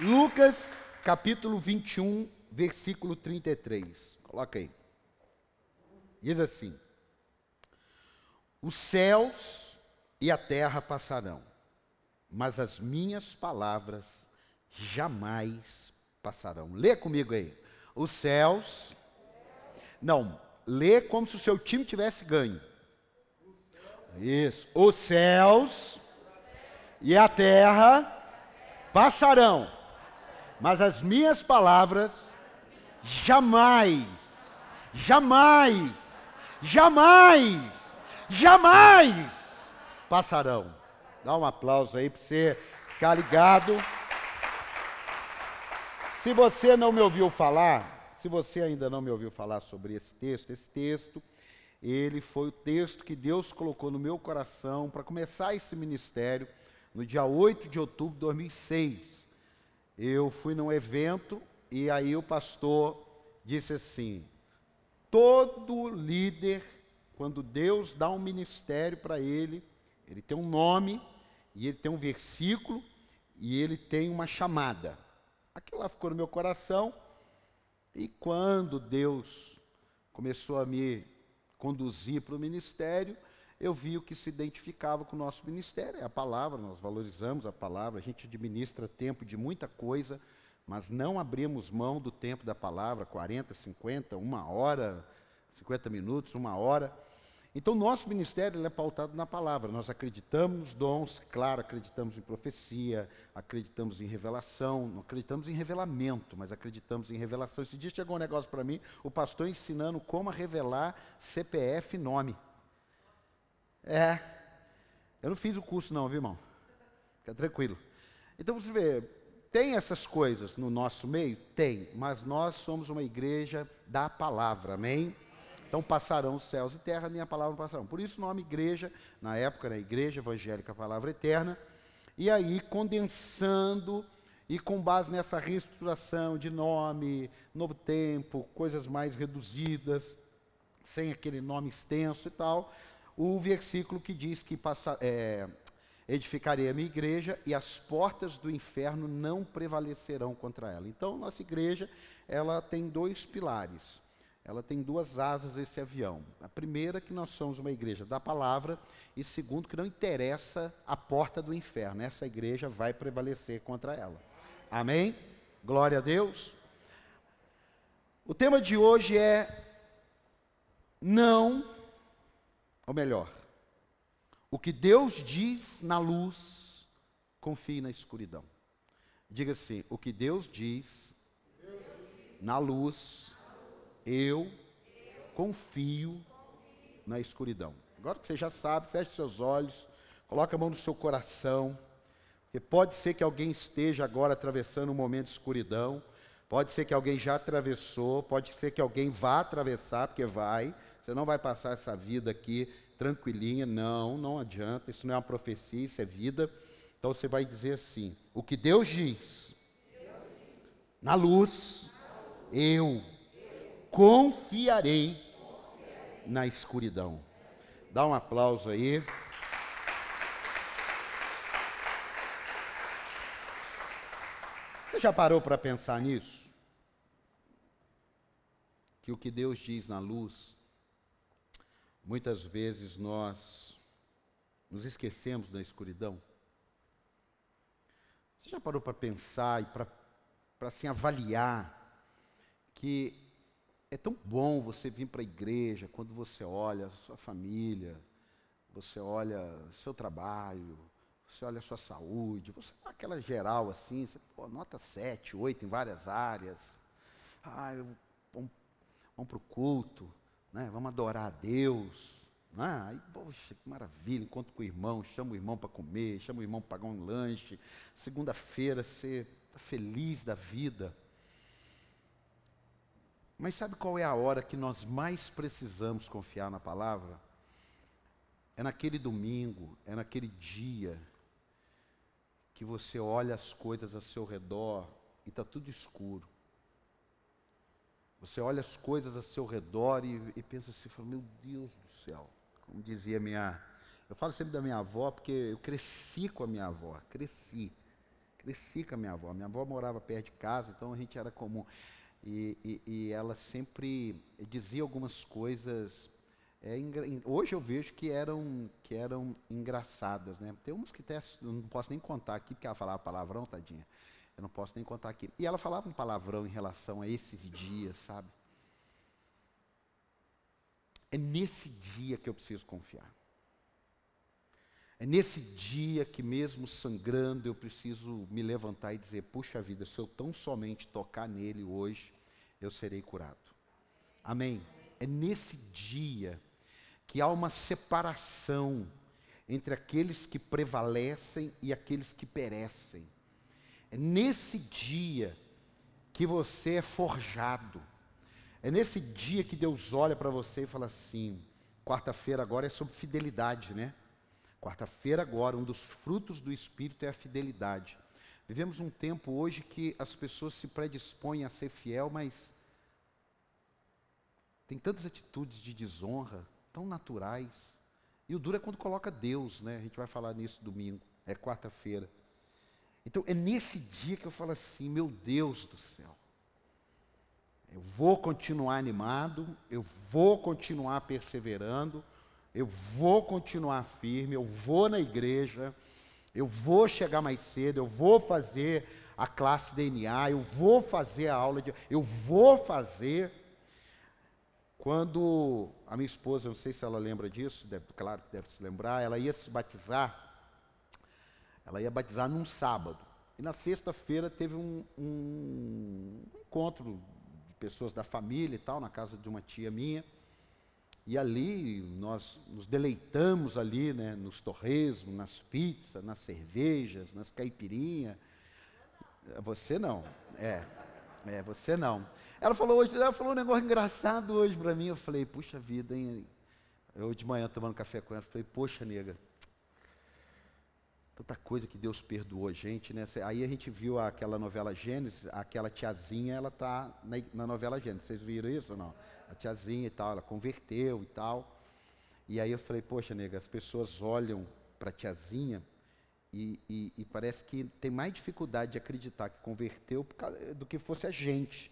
Lucas, capítulo 21, versículo 33. Coloca aí. Diz assim: Os céus e a terra passarão, mas as minhas palavras jamais passarão. Lê comigo aí. Os céus. Não, lê como se o seu time tivesse ganho. Isso. Os céus e a terra passarão, mas as minhas palavras jamais, jamais, jamais, jamais passarão. Dá um aplauso aí para você ficar ligado. Se você não me ouviu falar, se você ainda não me ouviu falar sobre esse texto, esse texto, ele foi o texto que Deus colocou no meu coração para começar esse ministério no dia 8 de outubro de 2006. Eu fui num evento e aí o pastor disse assim: todo líder, quando Deus dá um ministério para ele, ele tem um nome, e ele tem um versículo, e ele tem uma chamada. Aquilo lá ficou no meu coração, e quando Deus começou a me conduzir para o ministério, eu vi o que se identificava com o nosso ministério, é a palavra, nós valorizamos a palavra, a gente administra tempo de muita coisa, mas não abrimos mão do tempo da palavra, 40, 50, uma hora, 50 minutos, uma hora. Então, nosso ministério é pautado na palavra. Nós acreditamos nos dons, claro, acreditamos em profecia, acreditamos em revelação, não acreditamos em revelamento, mas acreditamos em revelação. Esse dia chegou um negócio para mim, o pastor ensinando como revelar CPF nome. É. Eu não fiz o curso, não, viu, irmão? Fica tranquilo. Então você vê, tem essas coisas no nosso meio? Tem, mas nós somos uma igreja da palavra, amém? Então passarão os céus e terra, minha palavra passarão. Por isso o nome igreja, na época era Igreja Evangélica Palavra Eterna, e aí condensando e com base nessa reestruturação de nome, novo tempo, coisas mais reduzidas, sem aquele nome extenso e tal, o versículo que diz que passa, é, edificarei a minha igreja e as portas do inferno não prevalecerão contra ela. Então, nossa igreja, ela tem dois pilares. Ela tem duas asas esse avião. A primeira que nós somos uma igreja da palavra e segundo que não interessa a porta do inferno. Essa igreja vai prevalecer contra ela. Amém? Glória a Deus. O tema de hoje é não ou melhor, o que Deus diz na luz, confie na escuridão. Diga assim: o que Deus diz na luz, eu confio na escuridão. Agora que você já sabe, feche seus olhos, coloque a mão no seu coração, porque pode ser que alguém esteja agora atravessando um momento de escuridão, pode ser que alguém já atravessou, pode ser que alguém vá atravessar, porque vai, você não vai passar essa vida aqui tranquilinha. Não, não adianta. Isso não é uma profecia, isso é vida. Então você vai dizer assim: o que Deus diz, na luz, eu confiarei na escuridão. Dá um aplauso aí. Você já parou para pensar nisso? Que o que Deus diz na luz, Muitas vezes nós nos esquecemos da escuridão. Você já parou para pensar e para assim avaliar que é tão bom você vir para a igreja quando você olha a sua família, você olha seu trabalho, você olha a sua saúde, você dá aquela geral assim, você pô, nota 7, 8 em várias áreas. Ah, vamos, vamos para o culto né? vamos adorar a Deus. Né? Aí, poxa, que maravilha, encontro com o irmão, chama o irmão para comer, chama o irmão para pagar um lanche. Segunda-feira você está feliz da vida. Mas sabe qual é a hora que nós mais precisamos confiar na palavra? É naquele domingo, é naquele dia que você olha as coisas ao seu redor e está tudo escuro. Você olha as coisas ao seu redor e, e pensa assim, meu Deus do céu. Como dizia minha. Eu falo sempre da minha avó, porque eu cresci com a minha avó, cresci. Cresci com a minha avó. Minha avó morava perto de casa, então a gente era comum. E, e, e ela sempre dizia algumas coisas. É, hoje eu vejo que eram, que eram engraçadas, né? Tem umas que até, não posso nem contar aqui, porque ela falava palavrão, tadinha. Eu não posso nem contar aqui. E ela falava um palavrão em relação a esses dias, sabe? É nesse dia que eu preciso confiar. É nesse dia que, mesmo sangrando, eu preciso me levantar e dizer: puxa vida, se eu tão somente tocar nele hoje, eu serei curado. Amém? É nesse dia que há uma separação entre aqueles que prevalecem e aqueles que perecem. É nesse dia que você é forjado. É nesse dia que Deus olha para você e fala assim: quarta-feira agora é sobre fidelidade, né? Quarta-feira agora, um dos frutos do Espírito é a fidelidade. Vivemos um tempo hoje que as pessoas se predispõem a ser fiel, mas tem tantas atitudes de desonra, tão naturais. E o duro é quando coloca Deus, né? A gente vai falar nisso domingo, é quarta-feira. Então é nesse dia que eu falo assim, meu Deus do céu. Eu vou continuar animado, eu vou continuar perseverando, eu vou continuar firme, eu vou na igreja, eu vou chegar mais cedo, eu vou fazer a classe DNA, eu vou fazer a aula de. Eu vou fazer. Quando a minha esposa, não sei se ela lembra disso, deve, claro que deve se lembrar, ela ia se batizar, ela ia batizar num sábado. E na sexta-feira teve um, um encontro de pessoas da família e tal, na casa de uma tia minha. E ali nós nos deleitamos ali, né, nos torresmos, nas pizzas, nas cervejas, nas caipirinhas. Você não, é, é, você não. Ela falou hoje, ela falou um negócio engraçado hoje para mim. Eu falei, puxa vida, hein? Eu de manhã tomando café com ela, falei, poxa, nega, tanta coisa que Deus perdoou a gente, né? Aí a gente viu aquela novela Gênesis, aquela tiazinha, ela tá na, na novela Gênesis. Vocês viram isso ou não? a tiazinha e tal, ela converteu e tal. E aí eu falei, poxa, nega, as pessoas olham para a tiazinha e, e, e, parece que tem mais dificuldade de acreditar que converteu do que fosse a gente.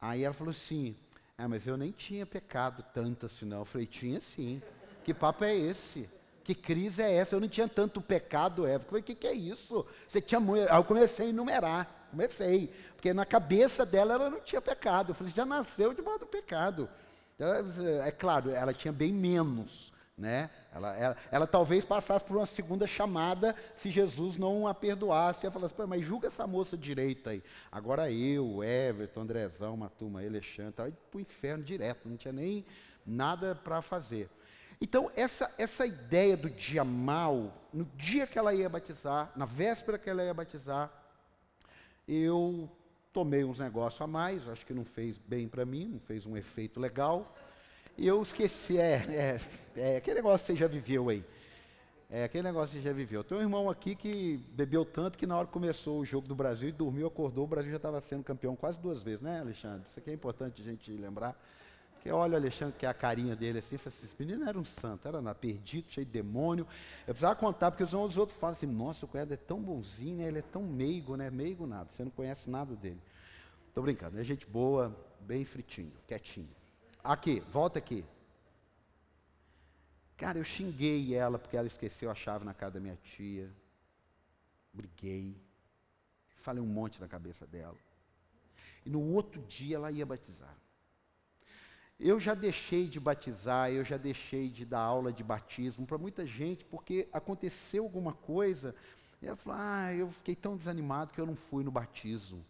Aí ela falou assim, ah, mas eu nem tinha pecado tanto assim não. Eu falei, tinha sim. Que papo é esse? Que crise é essa? Eu não tinha tanto pecado, Eva. Eu falei, o que, que é isso? Você tinha muito. Aí eu comecei a enumerar. Comecei, porque na cabeça dela ela não tinha pecado. Eu falei, já nasceu de modo do pecado. É claro, ela tinha bem menos, né? Ela, ela, ela, talvez passasse por uma segunda chamada se Jesus não a perdoasse. Ela falasse, mas julga essa moça direito aí. Agora eu, Everton, Andrezão, uma turma, Alexandre, para o inferno direto, não tinha nem nada para fazer. Então, essa, essa ideia do dia mal, no dia que ela ia batizar, na véspera que ela ia batizar, eu tomei uns negócios a mais, acho que não fez bem para mim, não fez um efeito legal. E eu esqueci, é, é, é, aquele negócio que você já viveu aí. É aquele negócio que você já viveu. Tem um irmão aqui que bebeu tanto que na hora que começou o jogo do Brasil e dormiu, acordou, o Brasil já estava sendo campeão quase duas vezes, né, Alexandre? Isso aqui é importante a gente lembrar. Porque olha o Alexandre, que é a carinha dele assim, fala assim, esse menino era um santo, era perdido, cheio de demônio. Eu precisava contar, porque os, os outros falam assim, nossa, o cunhado é tão bonzinho, né? ele é tão meigo, né? Meigo nada, você não conhece nada dele. Estou brincando, é gente boa, bem fritinho, quietinho. Aqui, volta aqui. Cara, eu xinguei ela porque ela esqueceu a chave na casa da minha tia. Briguei. Falei um monte na cabeça dela. E no outro dia ela ia batizar. Eu já deixei de batizar, eu já deixei de dar aula de batismo para muita gente, porque aconteceu alguma coisa, e ela falou, ah, eu fiquei tão desanimado que eu não fui no batismo.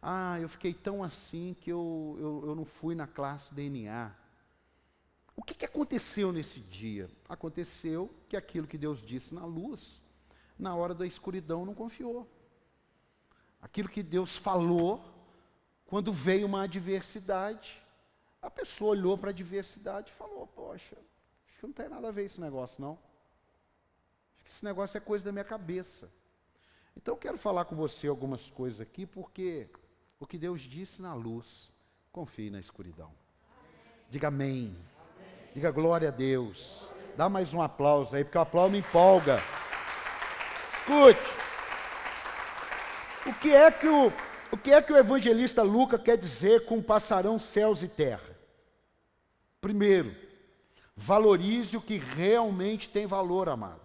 Ah, eu fiquei tão assim que eu, eu, eu não fui na classe DNA. O que, que aconteceu nesse dia? Aconteceu que aquilo que Deus disse na luz, na hora da escuridão não confiou. Aquilo que Deus falou, quando veio uma adversidade, a pessoa olhou para a diversidade e falou: Poxa, acho que não tem nada a ver esse negócio, não. Acho que esse negócio é coisa da minha cabeça. Então eu quero falar com você algumas coisas aqui, porque o que Deus disse na luz, confie na escuridão. Diga amém. Diga glória a Deus. Dá mais um aplauso aí, porque o aplauso me empolga. Escute. O que é que o, o que é que o evangelista Lucas quer dizer com passarão céus e terra? Primeiro, valorize o que realmente tem valor, amado.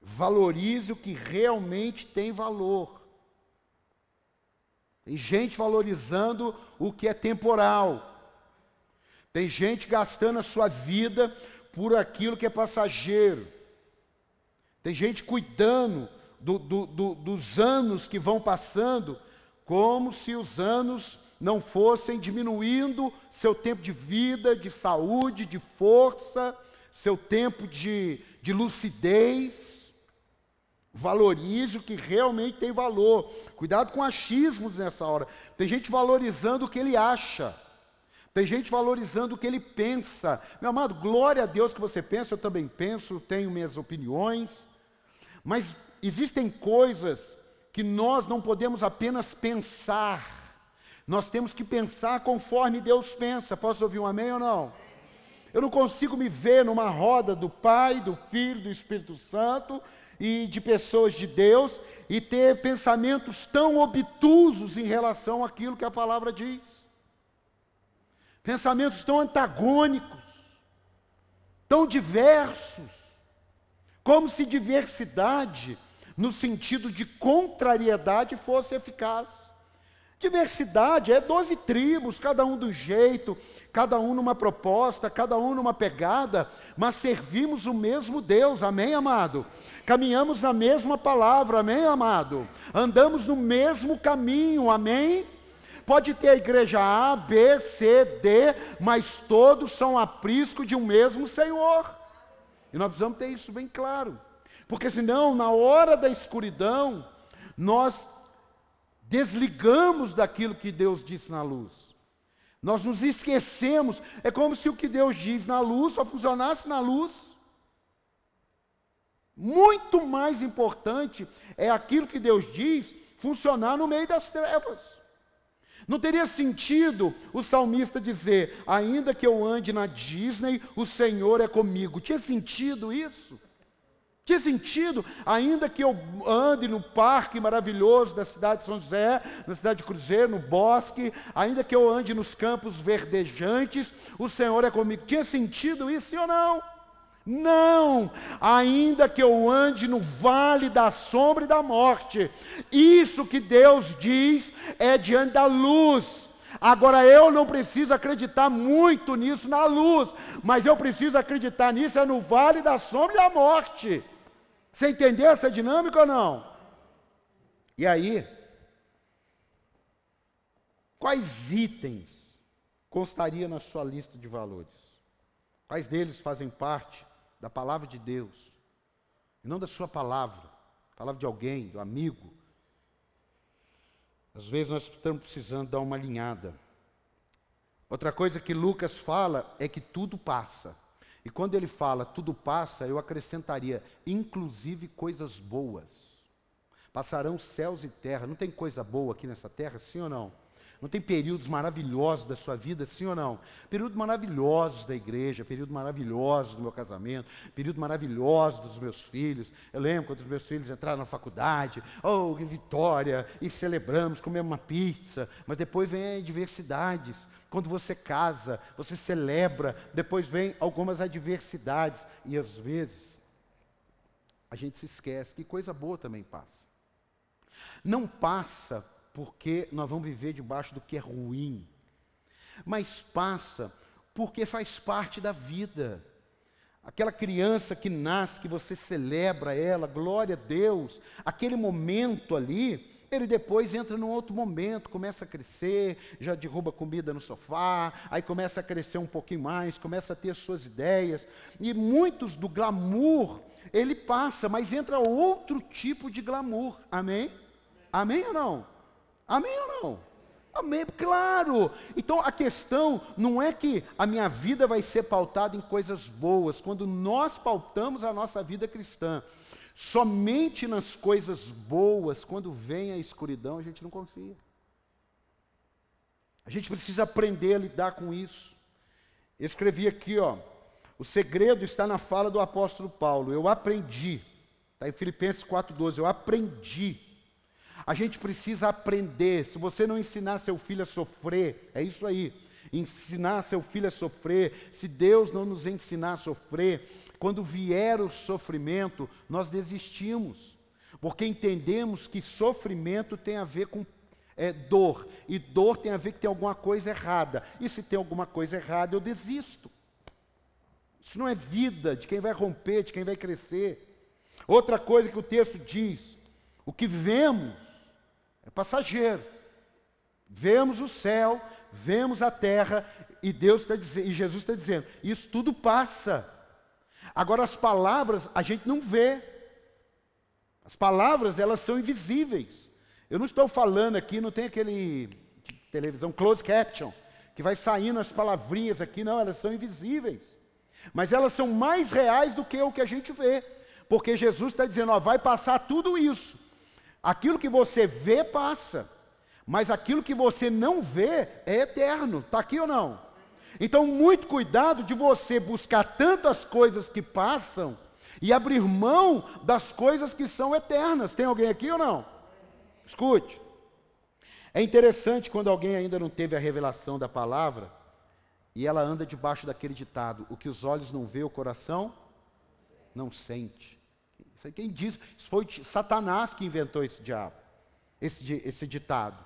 Valorize o que realmente tem valor. Tem gente valorizando o que é temporal. Tem gente gastando a sua vida por aquilo que é passageiro. Tem gente cuidando do, do, do, dos anos que vão passando, como se os anos não fossem diminuindo seu tempo de vida, de saúde, de força, seu tempo de, de lucidez. Valorize o que realmente tem valor. Cuidado com achismos nessa hora. Tem gente valorizando o que ele acha. Tem gente valorizando o que ele pensa. Meu amado, glória a Deus que você pensa, eu também penso, tenho minhas opiniões. Mas existem coisas que nós não podemos apenas pensar. Nós temos que pensar conforme Deus pensa. Posso ouvir um amém ou não? Eu não consigo me ver numa roda do Pai, do Filho, do Espírito Santo e de pessoas de Deus e ter pensamentos tão obtusos em relação àquilo que a palavra diz. Pensamentos tão antagônicos, tão diversos, como se diversidade, no sentido de contrariedade, fosse eficaz. Diversidade é 12 tribos, cada um do jeito, cada um numa proposta, cada um numa pegada, mas servimos o mesmo Deus, amém, amado? Caminhamos na mesma palavra, amém, amado? Andamos no mesmo caminho, amém? Pode ter a igreja A, B, C, D, mas todos são aprisco de um mesmo Senhor. E nós precisamos ter isso bem claro, porque senão, na hora da escuridão, nós desligamos daquilo que Deus disse na luz. Nós nos esquecemos. É como se o que Deus diz na luz só funcionasse na luz. Muito mais importante é aquilo que Deus diz funcionar no meio das trevas. Não teria sentido o salmista dizer: ainda que eu ande na Disney, o Senhor é comigo. Tinha sentido isso? Que sentido, ainda que eu ande no parque maravilhoso da cidade de São José, na cidade de Cruzeiro, no bosque, ainda que eu ande nos campos verdejantes, o Senhor é comigo. Tinha sentido isso, ou não? Não, ainda que eu ande no vale da sombra e da morte, isso que Deus diz é diante da luz. Agora eu não preciso acreditar muito nisso na luz, mas eu preciso acreditar nisso é no vale da sombra e da morte. Você entendeu essa dinâmica ou não? E aí, quais itens constaria na sua lista de valores? Quais deles fazem parte da palavra de Deus? E não da sua palavra, palavra de alguém, do amigo. Às vezes nós estamos precisando dar uma alinhada. Outra coisa que Lucas fala é que tudo passa. E quando ele fala tudo passa, eu acrescentaria, inclusive coisas boas. Passarão céus e terra. Não tem coisa boa aqui nessa terra, sim ou não? Não tem períodos maravilhosos da sua vida, sim ou não? Períodos maravilhosos da igreja, períodos maravilhosos do meu casamento, períodos maravilhosos dos meus filhos. Eu lembro quando os meus filhos entraram na faculdade, oh, que vitória, e celebramos, comemos uma pizza, mas depois vem adversidades. Quando você casa, você celebra, depois vem algumas adversidades, e às vezes a gente se esquece que coisa boa também passa. Não passa porque nós vamos viver debaixo do que é ruim, mas passa porque faz parte da vida. Aquela criança que nasce, que você celebra ela, glória a Deus, aquele momento ali, ele depois entra num outro momento, começa a crescer, já derruba comida no sofá, aí começa a crescer um pouquinho mais, começa a ter suas ideias, e muitos do glamour, ele passa, mas entra outro tipo de glamour, amém? Amém ou não? Amém ou não? Amém, claro. Então a questão não é que a minha vida vai ser pautada em coisas boas, quando nós pautamos a nossa vida cristã. Somente nas coisas boas, quando vem a escuridão, a gente não confia. A gente precisa aprender a lidar com isso. Eu escrevi aqui, ó, o segredo está na fala do apóstolo Paulo. Eu aprendi, está em Filipenses 4,12, eu aprendi A gente precisa aprender. Se você não ensinar seu filho a sofrer, é isso aí. Ensinar seu filho a sofrer, se Deus não nos ensinar a sofrer, quando vier o sofrimento, nós desistimos, porque entendemos que sofrimento tem a ver com é, dor, e dor tem a ver que tem alguma coisa errada, e se tem alguma coisa errada, eu desisto. Isso não é vida de quem vai romper, de quem vai crescer. Outra coisa que o texto diz: o que vemos passageiro. Vemos o céu, vemos a terra, e Deus está dizendo, e Jesus está dizendo, isso tudo passa. Agora as palavras a gente não vê. As palavras elas são invisíveis. Eu não estou falando aqui, não tem aquele televisão closed caption que vai saindo as palavrinhas aqui, não, elas são invisíveis. Mas elas são mais reais do que o que a gente vê. Porque Jesus está dizendo, ó, vai passar tudo isso. Aquilo que você vê passa, mas aquilo que você não vê é eterno. Está aqui ou não? Então, muito cuidado de você buscar tantas coisas que passam e abrir mão das coisas que são eternas. Tem alguém aqui ou não? Escute. É interessante quando alguém ainda não teve a revelação da palavra e ela anda debaixo daquele ditado: o que os olhos não vê, o coração não sente. Aí quem diz? Isso foi Satanás que inventou esse diabo, esse, esse ditado.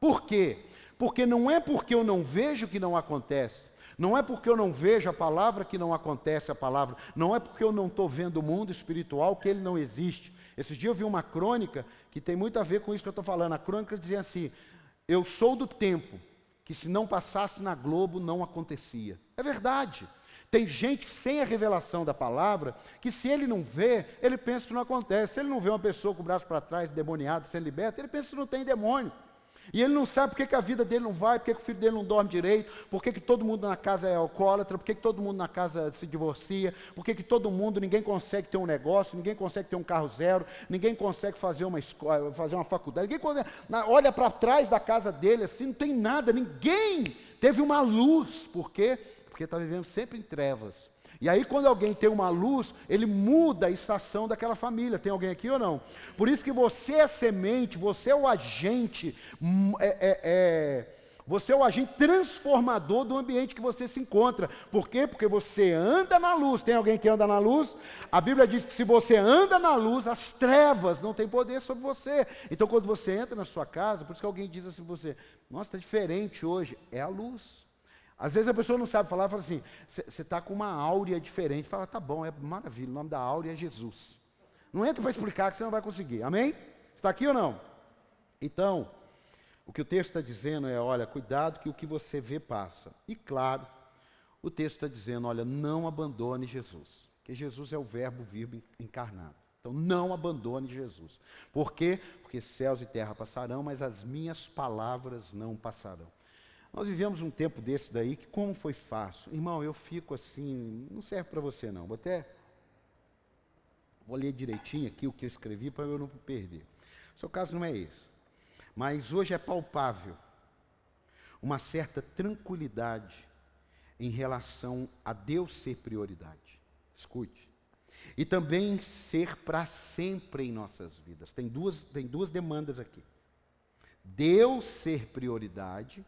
Por quê? Porque não é porque eu não vejo que não acontece. Não é porque eu não vejo a palavra que não acontece a palavra. Não é porque eu não estou vendo o mundo espiritual que ele não existe. Esses dias eu vi uma crônica que tem muito a ver com isso que eu estou falando. A crônica dizia assim: Eu sou do tempo que se não passasse na Globo não acontecia. É verdade. Tem gente sem a revelação da palavra, que se ele não vê, ele pensa que não acontece. Se ele não vê uma pessoa com o braço para trás, demoniado, sendo liberta, ele pensa que não tem demônio. E ele não sabe por que, a vida dele não vai, por que, o filho dele não dorme direito, por que, todo mundo na casa é alcoólatra, por que, todo mundo na casa se divorcia, por que todo mundo, ninguém consegue ter um negócio, ninguém consegue ter um carro zero, ninguém consegue fazer uma escola, fazer uma faculdade, ninguém consegue, olha para trás da casa dele assim, não tem nada, ninguém teve uma luz, por quê? Porque está vivendo sempre em trevas. E aí, quando alguém tem uma luz, ele muda a estação daquela família. Tem alguém aqui ou não? Por isso que você é semente, você é o agente, hum, é, é, é, você é o agente transformador do ambiente que você se encontra. Por quê? Porque você anda na luz. Tem alguém que anda na luz? A Bíblia diz que se você anda na luz, as trevas não têm poder sobre você. Então, quando você entra na sua casa, por isso que alguém diz assim para você: Nossa, está diferente hoje. É a luz. Às vezes a pessoa não sabe falar, fala assim, você está com uma áurea diferente. Fala, tá bom, é maravilha, o nome da áurea é Jesus. Não entra para explicar que você não vai conseguir, amém? Está aqui ou não? Então, o que o texto está dizendo é, olha, cuidado que o que você vê passa. E claro, o texto está dizendo, olha, não abandone Jesus. Que Jesus é o verbo vivo encarnado. Então não abandone Jesus. Por quê? Porque céus e terra passarão, mas as minhas palavras não passarão. Nós vivemos um tempo desse daí que como foi fácil. Irmão, eu fico assim, não serve para você não. Vou até vou ler direitinho aqui o que eu escrevi para eu não perder. O seu caso não é esse. Mas hoje é palpável uma certa tranquilidade em relação a Deus ser prioridade. Escute. E também ser para sempre em nossas vidas. Tem duas, tem duas demandas aqui. Deus ser prioridade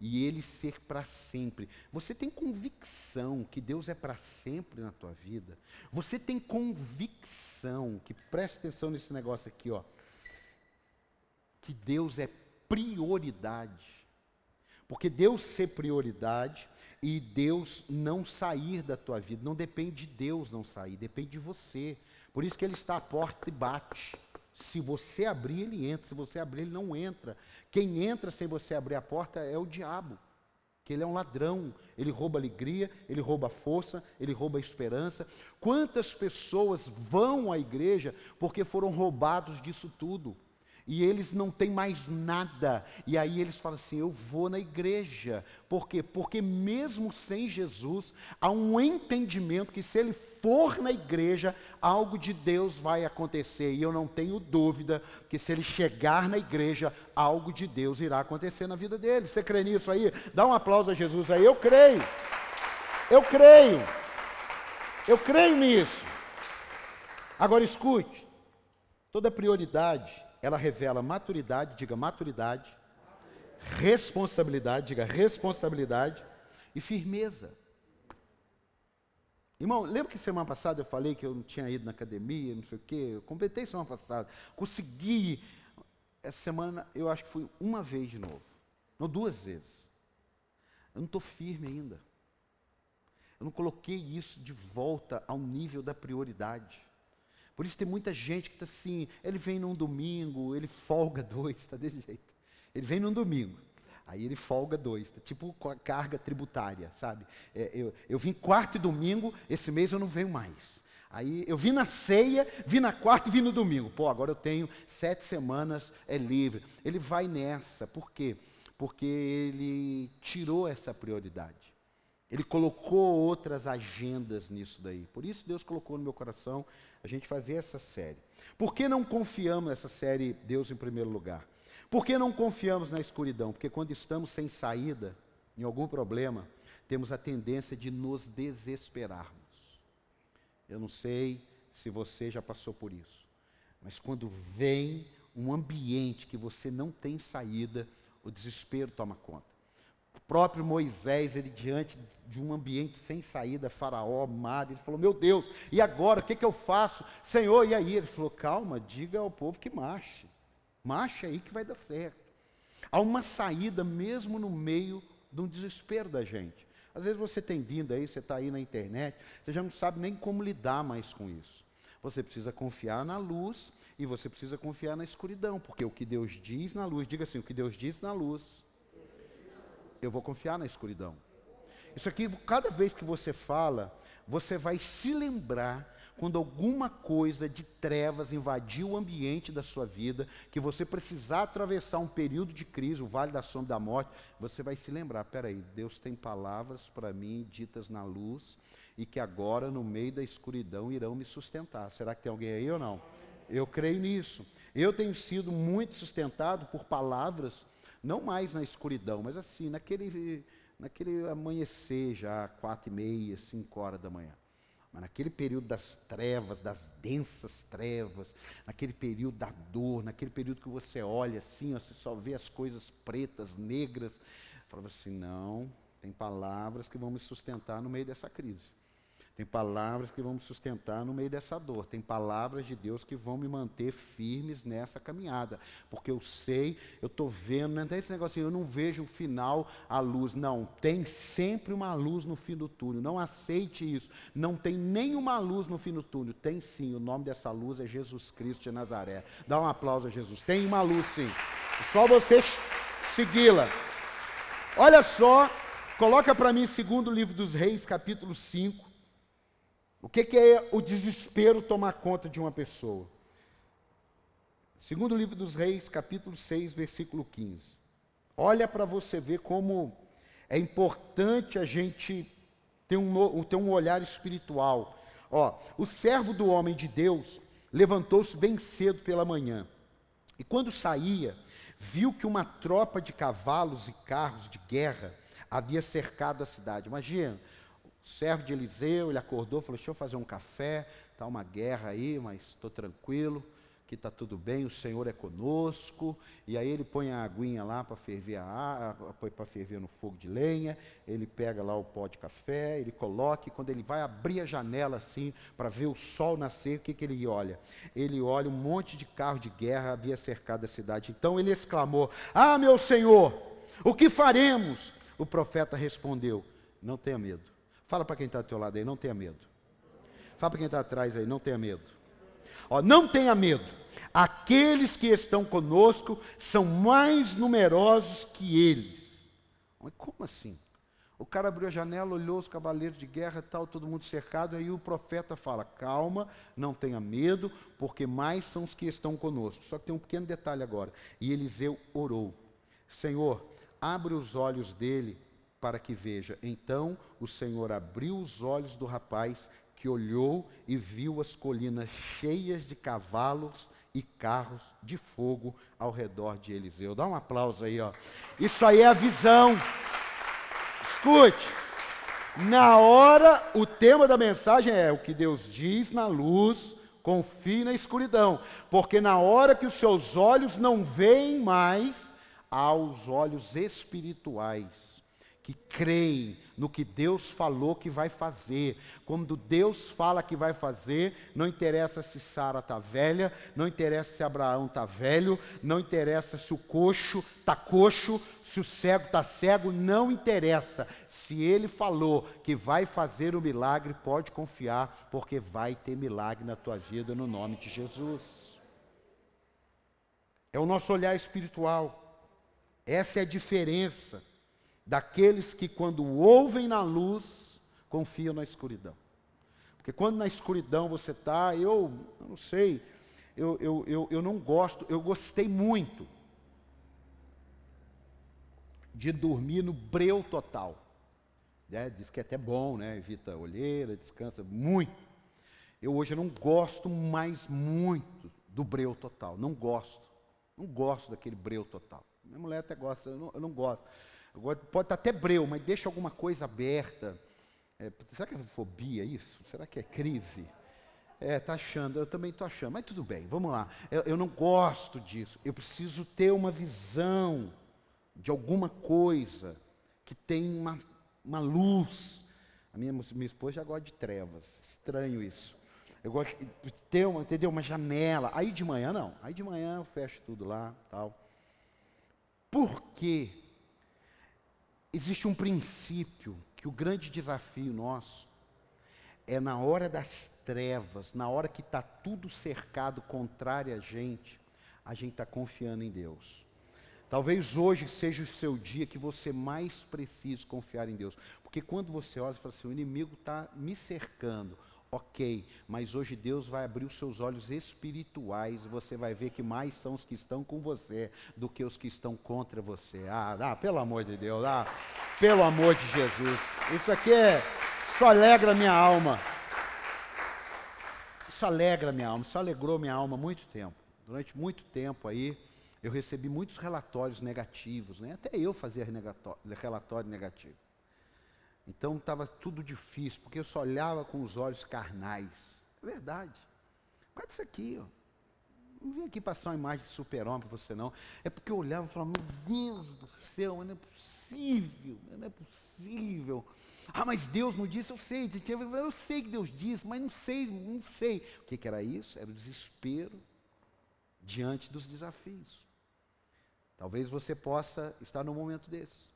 e ele ser para sempre. Você tem convicção que Deus é para sempre na tua vida? Você tem convicção que preste atenção nesse negócio aqui, ó, que Deus é prioridade. Porque Deus ser prioridade e Deus não sair da tua vida, não depende de Deus não sair, depende de você. Por isso que ele está à porta e bate. Se você abrir, ele entra. Se você abrir, ele não entra. Quem entra sem você abrir a porta é o diabo. Que ele é um ladrão, ele rouba alegria, ele rouba força, ele rouba esperança. Quantas pessoas vão à igreja porque foram roubados disso tudo? e eles não têm mais nada. E aí eles falam assim: eu vou na igreja. Por quê? Porque mesmo sem Jesus, há um entendimento que se ele for na igreja, algo de Deus vai acontecer. E eu não tenho dúvida que se ele chegar na igreja, algo de Deus irá acontecer na vida dele. Você crê nisso aí? Dá um aplauso a Jesus aí. Eu creio. Eu creio. Eu creio nisso. Agora escute. Toda prioridade ela revela maturidade, diga maturidade, responsabilidade, diga responsabilidade e firmeza. Irmão, lembra que semana passada eu falei que eu não tinha ido na academia, não sei o quê? Eu completei semana passada. Consegui. Essa semana eu acho que fui uma vez de novo. Não duas vezes. Eu não estou firme ainda. Eu não coloquei isso de volta ao nível da prioridade. Por isso tem muita gente que está assim, ele vem num domingo, ele folga dois, está desse jeito. Ele vem num domingo, Aí ele folga dois, tá tipo com a carga tributária, sabe? É, eu, eu vim quarto e domingo, esse mês eu não venho mais. Aí eu vim na ceia, vim na quarta e vim no domingo. Pô, agora eu tenho sete semanas, é livre. Ele vai nessa, por quê? Porque ele tirou essa prioridade. Ele colocou outras agendas nisso daí. Por isso Deus colocou no meu coração a gente fazer essa série. Por que não confiamos nessa série Deus em primeiro lugar? Por que não confiamos na escuridão? Porque quando estamos sem saída, em algum problema, temos a tendência de nos desesperarmos. Eu não sei se você já passou por isso, mas quando vem um ambiente que você não tem saída, o desespero toma conta. O próprio Moisés, ele diante de um ambiente sem saída, faraó, mar, ele falou, meu Deus, e agora, o que, que eu faço? Senhor, e aí? Ele falou, calma, diga ao povo que marche. Marcha aí que vai dar certo. Há uma saída mesmo no meio de um desespero da gente. Às vezes você tem vindo aí, você está aí na internet, você já não sabe nem como lidar mais com isso. Você precisa confiar na luz e você precisa confiar na escuridão, porque o que Deus diz na luz, diga assim, o que Deus diz na luz, eu vou confiar na escuridão. Isso aqui, cada vez que você fala, você vai se lembrar quando alguma coisa de trevas invadiu o ambiente da sua vida, que você precisar atravessar um período de crise, o vale da sombra da morte, você vai se lembrar: peraí, Deus tem palavras para mim ditas na luz e que agora, no meio da escuridão, irão me sustentar. Será que tem alguém aí ou não? Eu creio nisso. Eu tenho sido muito sustentado por palavras, não mais na escuridão, mas assim, naquele, naquele amanhecer já, quatro e meia, cinco horas da manhã. Mas naquele período das trevas, das densas trevas, naquele período da dor, naquele período que você olha assim, você só vê as coisas pretas, negras, falava assim: não, tem palavras que vão me sustentar no meio dessa crise. Tem palavras que vão me sustentar no meio dessa dor. Tem palavras de Deus que vão me manter firmes nessa caminhada. Porque eu sei, eu estou vendo, não tem esse negócio assim, eu não vejo o final, a luz. Não, tem sempre uma luz no fim do túnel. Não aceite isso. Não tem nenhuma luz no fim do túnel. Tem sim, o nome dessa luz é Jesus Cristo de Nazaré. Dá um aplauso a Jesus. Tem uma luz sim. É só você segui-la. Olha só, coloca para mim segundo livro dos reis, capítulo 5. O que, que é o desespero tomar conta de uma pessoa? Segundo livro dos Reis, capítulo 6, versículo 15. Olha para você ver como é importante a gente ter um, ter um olhar espiritual. Ó, o servo do homem de Deus levantou-se bem cedo pela manhã. E quando saía, viu que uma tropa de cavalos e carros de guerra havia cercado a cidade. Imagina, o servo de Eliseu, ele acordou, falou: Deixa eu fazer um café, está uma guerra aí, mas estou tranquilo, que está tudo bem, o Senhor é conosco. E aí ele põe a aguinha lá para ferver a para ferver no fogo de lenha, ele pega lá o pó de café, ele coloca, e quando ele vai abrir a janela assim, para ver o sol nascer, o que, que ele olha? Ele olha um monte de carro de guerra havia cercado a cidade. Então ele exclamou: Ah, meu Senhor, o que faremos? O profeta respondeu: Não tenha medo Fala para quem está ao teu lado aí, não tenha medo. Fala para quem está atrás aí, não tenha medo. Ó, não tenha medo. Aqueles que estão conosco são mais numerosos que eles. Como assim? O cara abriu a janela, olhou os cavaleiros de guerra, tal, todo mundo cercado, aí o profeta fala: "Calma, não tenha medo, porque mais são os que estão conosco". Só que tem um pequeno detalhe agora. E Eliseu orou: "Senhor, abre os olhos dele para que veja. Então o Senhor abriu os olhos do rapaz, que olhou e viu as colinas cheias de cavalos e carros de fogo ao redor de Eliseu. Dá um aplauso aí, ó. Isso aí é a visão. Escute. Na hora, o tema da mensagem é o que Deus diz na luz, confie na escuridão, porque na hora que os seus olhos não veem mais, há os olhos espirituais que creem no que Deus falou que vai fazer. Quando Deus fala que vai fazer, não interessa se Sara está velha, não interessa se Abraão está velho, não interessa se o coxo está coxo, se o cego está cego, não interessa. Se ele falou que vai fazer o milagre, pode confiar, porque vai ter milagre na tua vida no nome de Jesus. É o nosso olhar espiritual. Essa é a diferença daqueles que, quando ouvem na luz, confiam na escuridão. Porque quando na escuridão você está, eu, eu, não sei, eu, eu, eu, eu não gosto, eu gostei muito de dormir no breu total. É, diz que é até bom, né? evita olheira, descansa muito. Eu hoje não gosto mais muito do breu total, não gosto. Não gosto daquele breu total. Minha mulher até gosta, eu não, eu não gosto. Pode estar até breu, mas deixa alguma coisa aberta. É, será que é fobia isso? Será que é crise? É, está achando, eu também estou achando, mas tudo bem, vamos lá. Eu, eu, não gosto disso, eu preciso ter uma visão de alguma coisa que tem uma, uma luz. A minha, minha esposa já gosta de trevas, estranho isso. Eu gosto de ter uma, entendeu? uma janela. Aí de manhã não, aí de manhã eu fecho tudo lá, tal. Por quê? Existe um princípio que o grande desafio nosso é na hora das trevas, na hora que está tudo cercado contrário a gente, a gente está confiando em Deus. Talvez hoje seja o seu dia que você mais precise confiar em Deus. Porque quando você olha e fala assim, o inimigo está me cercando, Ok, mas hoje Deus vai abrir os seus olhos espirituais você vai ver que mais são os que estão com você do que os que estão contra você. Ah, ah pelo amor de Deus, ah, pelo amor de Jesus. Isso aqui é, só alegra minha alma. Isso alegra minha alma, isso alegrou minha alma há muito tempo. Durante muito tempo aí, eu recebi muitos relatórios negativos, né? até eu fazia relatório negativo. Então estava tudo difícil, porque eu só olhava com os olhos carnais. É verdade. Guarda isso aqui, ó. Não vim aqui passar uma imagem de super-homem para você, não. É porque eu olhava e falava, meu Deus do céu, não é possível, não é possível. Ah, mas Deus não disse, eu sei. Eu sei que Deus disse, mas não sei, não sei. O que, que era isso? Era o desespero diante dos desafios. Talvez você possa estar num momento desse.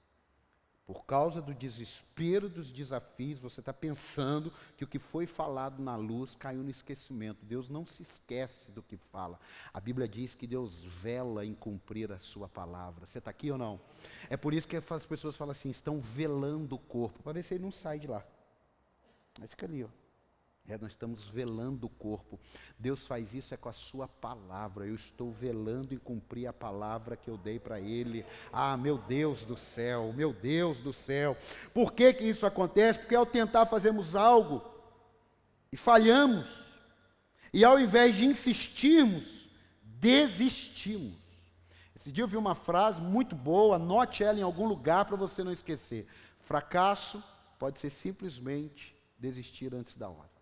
Por causa do desespero dos desafios, você está pensando que o que foi falado na luz caiu no esquecimento. Deus não se esquece do que fala. A Bíblia diz que Deus vela em cumprir a sua palavra. Você está aqui ou não? É por isso que as pessoas falam assim: estão velando o corpo, para ver se ele não sai de lá. Aí fica ali, ó. É, nós estamos velando o corpo. Deus faz isso é com a sua palavra. Eu estou velando em cumprir a palavra que eu dei para ele. Ah, meu Deus do céu, meu Deus do céu. Por que que isso acontece? Porque ao tentar fazermos algo e falhamos, e ao invés de insistirmos, desistimos. Esse dia eu vi uma frase muito boa, anote ela em algum lugar para você não esquecer. Fracasso pode ser simplesmente desistir antes da hora.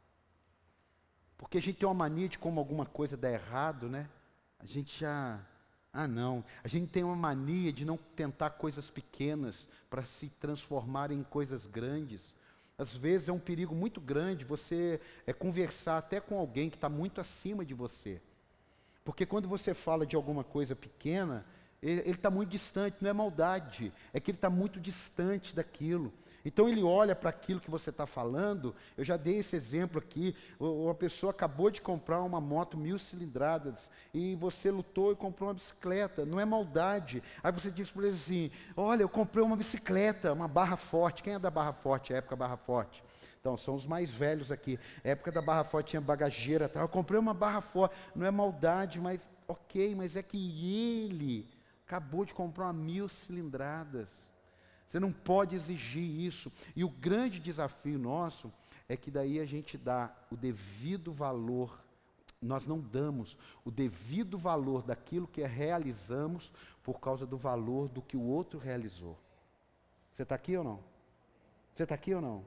Porque a gente tem uma mania de como alguma coisa dá errado, né? A gente já. Ah, não. A gente tem uma mania de não tentar coisas pequenas para se transformar em coisas grandes. Às vezes é um perigo muito grande você é, conversar até com alguém que está muito acima de você. Porque quando você fala de alguma coisa pequena, ele está muito distante, não é maldade, é que ele está muito distante daquilo. Então ele olha para aquilo que você está falando. Eu já dei esse exemplo aqui. Uma pessoa acabou de comprar uma moto mil cilindradas e você lutou e comprou uma bicicleta. Não é maldade. Aí você diz para ele assim: Olha, eu comprei uma bicicleta, uma barra forte. Quem é da barra forte? A época barra forte. Então, são os mais velhos aqui. A época da barra forte tinha bagageira. Tal. Eu comprei uma barra forte. Não é maldade, mas ok, mas é que ele acabou de comprar uma mil cilindradas. Você não pode exigir isso. E o grande desafio nosso é que daí a gente dá o devido valor, nós não damos o devido valor daquilo que realizamos por causa do valor do que o outro realizou. Você está aqui ou não? Você está aqui ou não?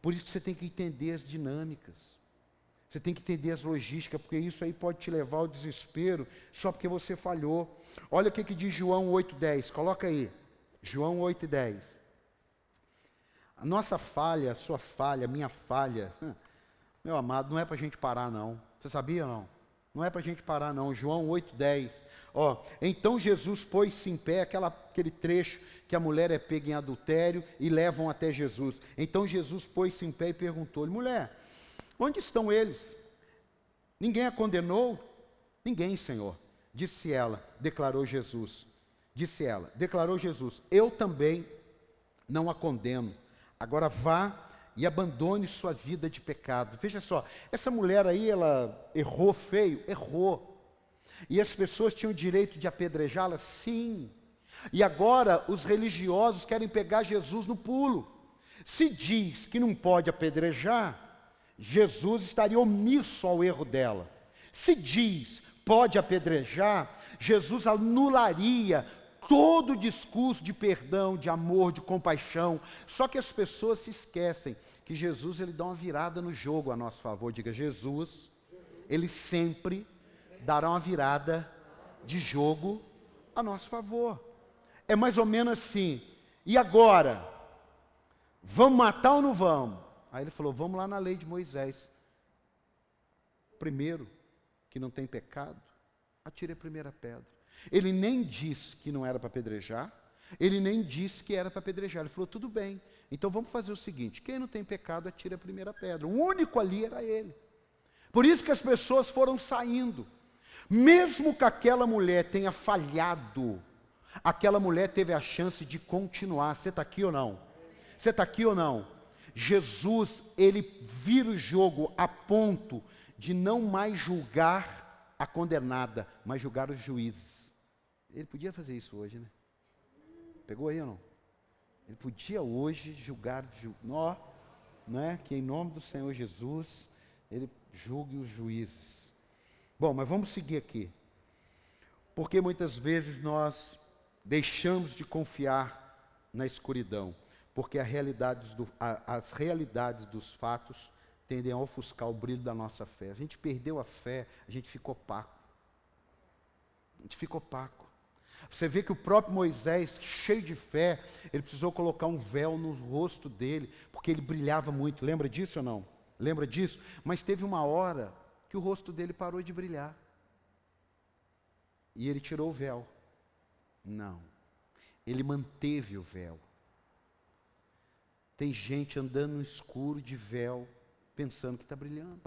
Por isso que você tem que entender as dinâmicas. Você tem que entender as logísticas, porque isso aí pode te levar ao desespero só porque você falhou. Olha o que, que diz João 8,10. Coloca aí. João 8,10. A nossa falha, a sua falha, a minha falha, meu amado, não é para a gente parar, não. Você sabia não? Não é para a gente parar, não. João 8,10. Ó, então Jesus pôs-se em pé, aquela, aquele trecho que a mulher é pega em adultério e levam até Jesus. Então Jesus pôs-se em pé e perguntou-lhe: mulher, Onde estão eles? Ninguém a condenou? Ninguém, Senhor. Disse ela, declarou Jesus. Disse ela, declarou Jesus: Eu também não a condeno. Agora vá e abandone sua vida de pecado. Veja só, essa mulher aí, ela errou feio? Errou. E as pessoas tinham o direito de apedrejá-la? Sim. E agora os religiosos querem pegar Jesus no pulo. Se diz que não pode apedrejar, Jesus estaria omisso ao erro dela. Se diz pode apedrejar, Jesus anularia todo o discurso de perdão, de amor, de compaixão. Só que as pessoas se esquecem que Jesus ele dá uma virada no jogo a nosso favor. Diga Jesus, ele sempre dará uma virada de jogo a nosso favor. É mais ou menos assim. E agora? Vamos matar ou não vamos? Aí ele falou: vamos lá na lei de Moisés. Primeiro, que não tem pecado, atire a primeira pedra. Ele nem disse que não era para apedrejar, ele nem disse que era para apedrejar. Ele falou: tudo bem, então vamos fazer o seguinte: quem não tem pecado, atire a primeira pedra. O único ali era ele. Por isso que as pessoas foram saindo. Mesmo que aquela mulher tenha falhado, aquela mulher teve a chance de continuar. Você está aqui ou não? Você está aqui ou não? Jesus, ele vira o jogo a ponto de não mais julgar a condenada, mas julgar os juízes. Ele podia fazer isso hoje, né? Pegou aí ou não? Ele podia hoje julgar, ó, né? Que em nome do Senhor Jesus, ele julgue os juízes. Bom, mas vamos seguir aqui. Porque muitas vezes nós deixamos de confiar na escuridão porque realidade do, a, as realidades dos fatos tendem a ofuscar o brilho da nossa fé. A gente perdeu a fé, a gente ficou opaco. A gente ficou opaco. Você vê que o próprio Moisés, cheio de fé, ele precisou colocar um véu no rosto dele, porque ele brilhava muito. Lembra disso ou não? Lembra disso? Mas teve uma hora que o rosto dele parou de brilhar. E ele tirou o véu. Não. Ele manteve o véu. Tem gente andando no escuro de véu, pensando que está brilhando.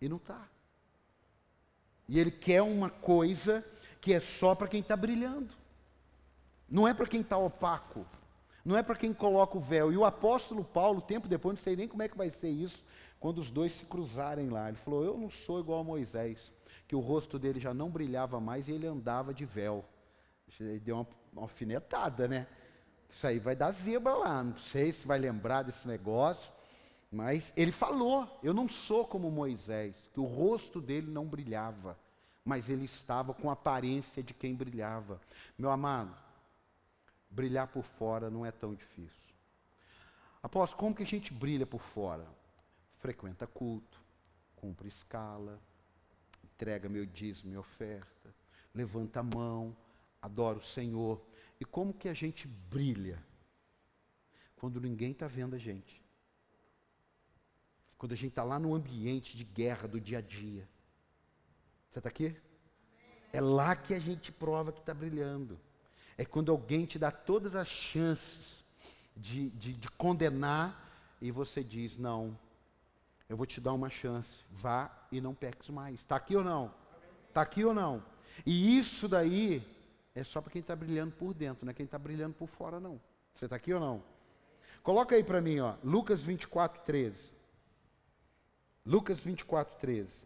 E não está. E ele quer uma coisa que é só para quem está brilhando. Não é para quem está opaco. Não é para quem coloca o véu. E o apóstolo Paulo, tempo depois, não sei nem como é que vai ser isso, quando os dois se cruzarem lá. Ele falou: Eu não sou igual a Moisés, que o rosto dele já não brilhava mais e ele andava de véu. Ele deu uma, uma alfinetada, né? Isso aí vai dar zebra lá, não sei se vai lembrar desse negócio, mas ele falou: Eu não sou como Moisés, que o rosto dele não brilhava, mas ele estava com a aparência de quem brilhava. Meu amado, brilhar por fora não é tão difícil. Após como que a gente brilha por fora? Frequenta culto, cumpre escala, entrega meu dízimo e oferta, levanta a mão, adora o Senhor. E como que a gente brilha? Quando ninguém está vendo a gente. Quando a gente está lá no ambiente de guerra do dia a dia. Você está aqui? É lá que a gente prova que está brilhando. É quando alguém te dá todas as chances de, de, de condenar e você diz: Não, eu vou te dar uma chance. Vá e não peques mais. Está aqui ou não? Está aqui ou não? E isso daí é só para quem está brilhando por dentro, não é quem está brilhando por fora, não. Você está aqui ou não? Coloca aí para mim, ó, Lucas 24, 13. Lucas 24, 13.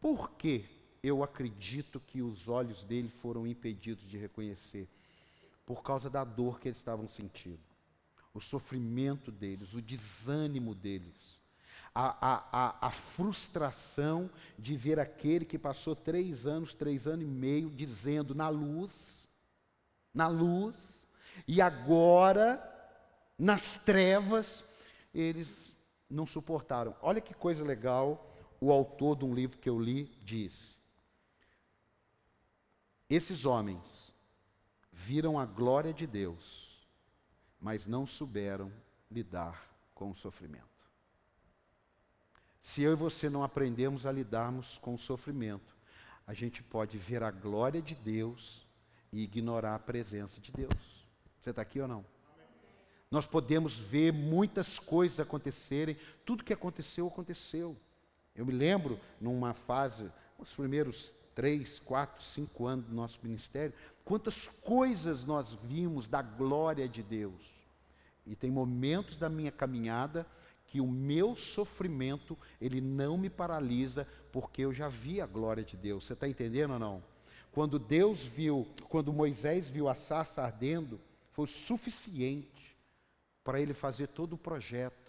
Por que eu acredito que os olhos dele foram impedidos de reconhecer? Por causa da dor que eles estavam sentindo, o sofrimento deles, o desânimo deles. A, a, a, a, frustração de ver aquele que passou três anos, três anos e meio, dizendo na luz, na luz, e agora, nas trevas, eles não suportaram. Olha que coisa legal, o autor de um livro que eu li diz: Esses homens viram a glória de Deus, mas não souberam lidar com o sofrimento. Se eu e você não aprendemos a lidarmos com o sofrimento, a gente pode ver a glória de Deus e ignorar a presença de Deus. Você está aqui ou não? Nós podemos ver muitas coisas acontecerem, tudo que aconteceu, aconteceu. Eu me lembro, numa fase, os primeiros três, quatro, cinco anos do nosso ministério, quantas coisas nós vimos da glória de Deus. E tem momentos da minha caminhada que o meu sofrimento, ele não me paralisa, porque eu já vi a glória de Deus. Você está entendendo ou não? Quando Deus viu, quando Moisés viu a sarça ardendo, foi suficiente para ele fazer todo o projeto.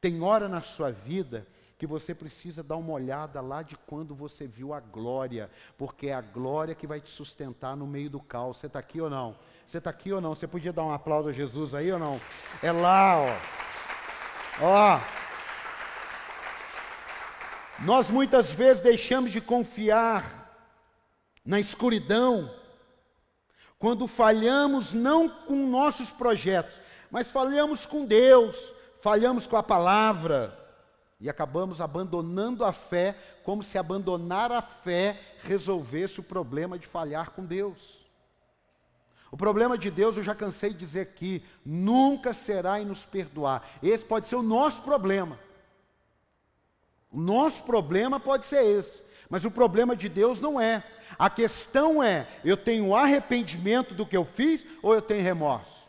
Tem hora na sua vida que você precisa dar uma olhada lá de quando você viu a glória, porque é a glória que vai te sustentar no meio do caos. Você está aqui ou não? Você está aqui ou não? Você podia dar um aplauso a Jesus aí ou não? É lá, ó. Ó. Nós muitas vezes deixamos de confiar na escuridão, quando falhamos não com nossos projetos, mas falhamos com Deus, falhamos com a palavra e acabamos abandonando a fé, como se abandonar a fé resolvesse o problema de falhar com Deus. O problema de Deus, eu já cansei de dizer aqui, nunca será em nos perdoar. Esse pode ser o nosso problema. O nosso problema pode ser esse, mas o problema de Deus não é. A questão é: eu tenho arrependimento do que eu fiz ou eu tenho remorso?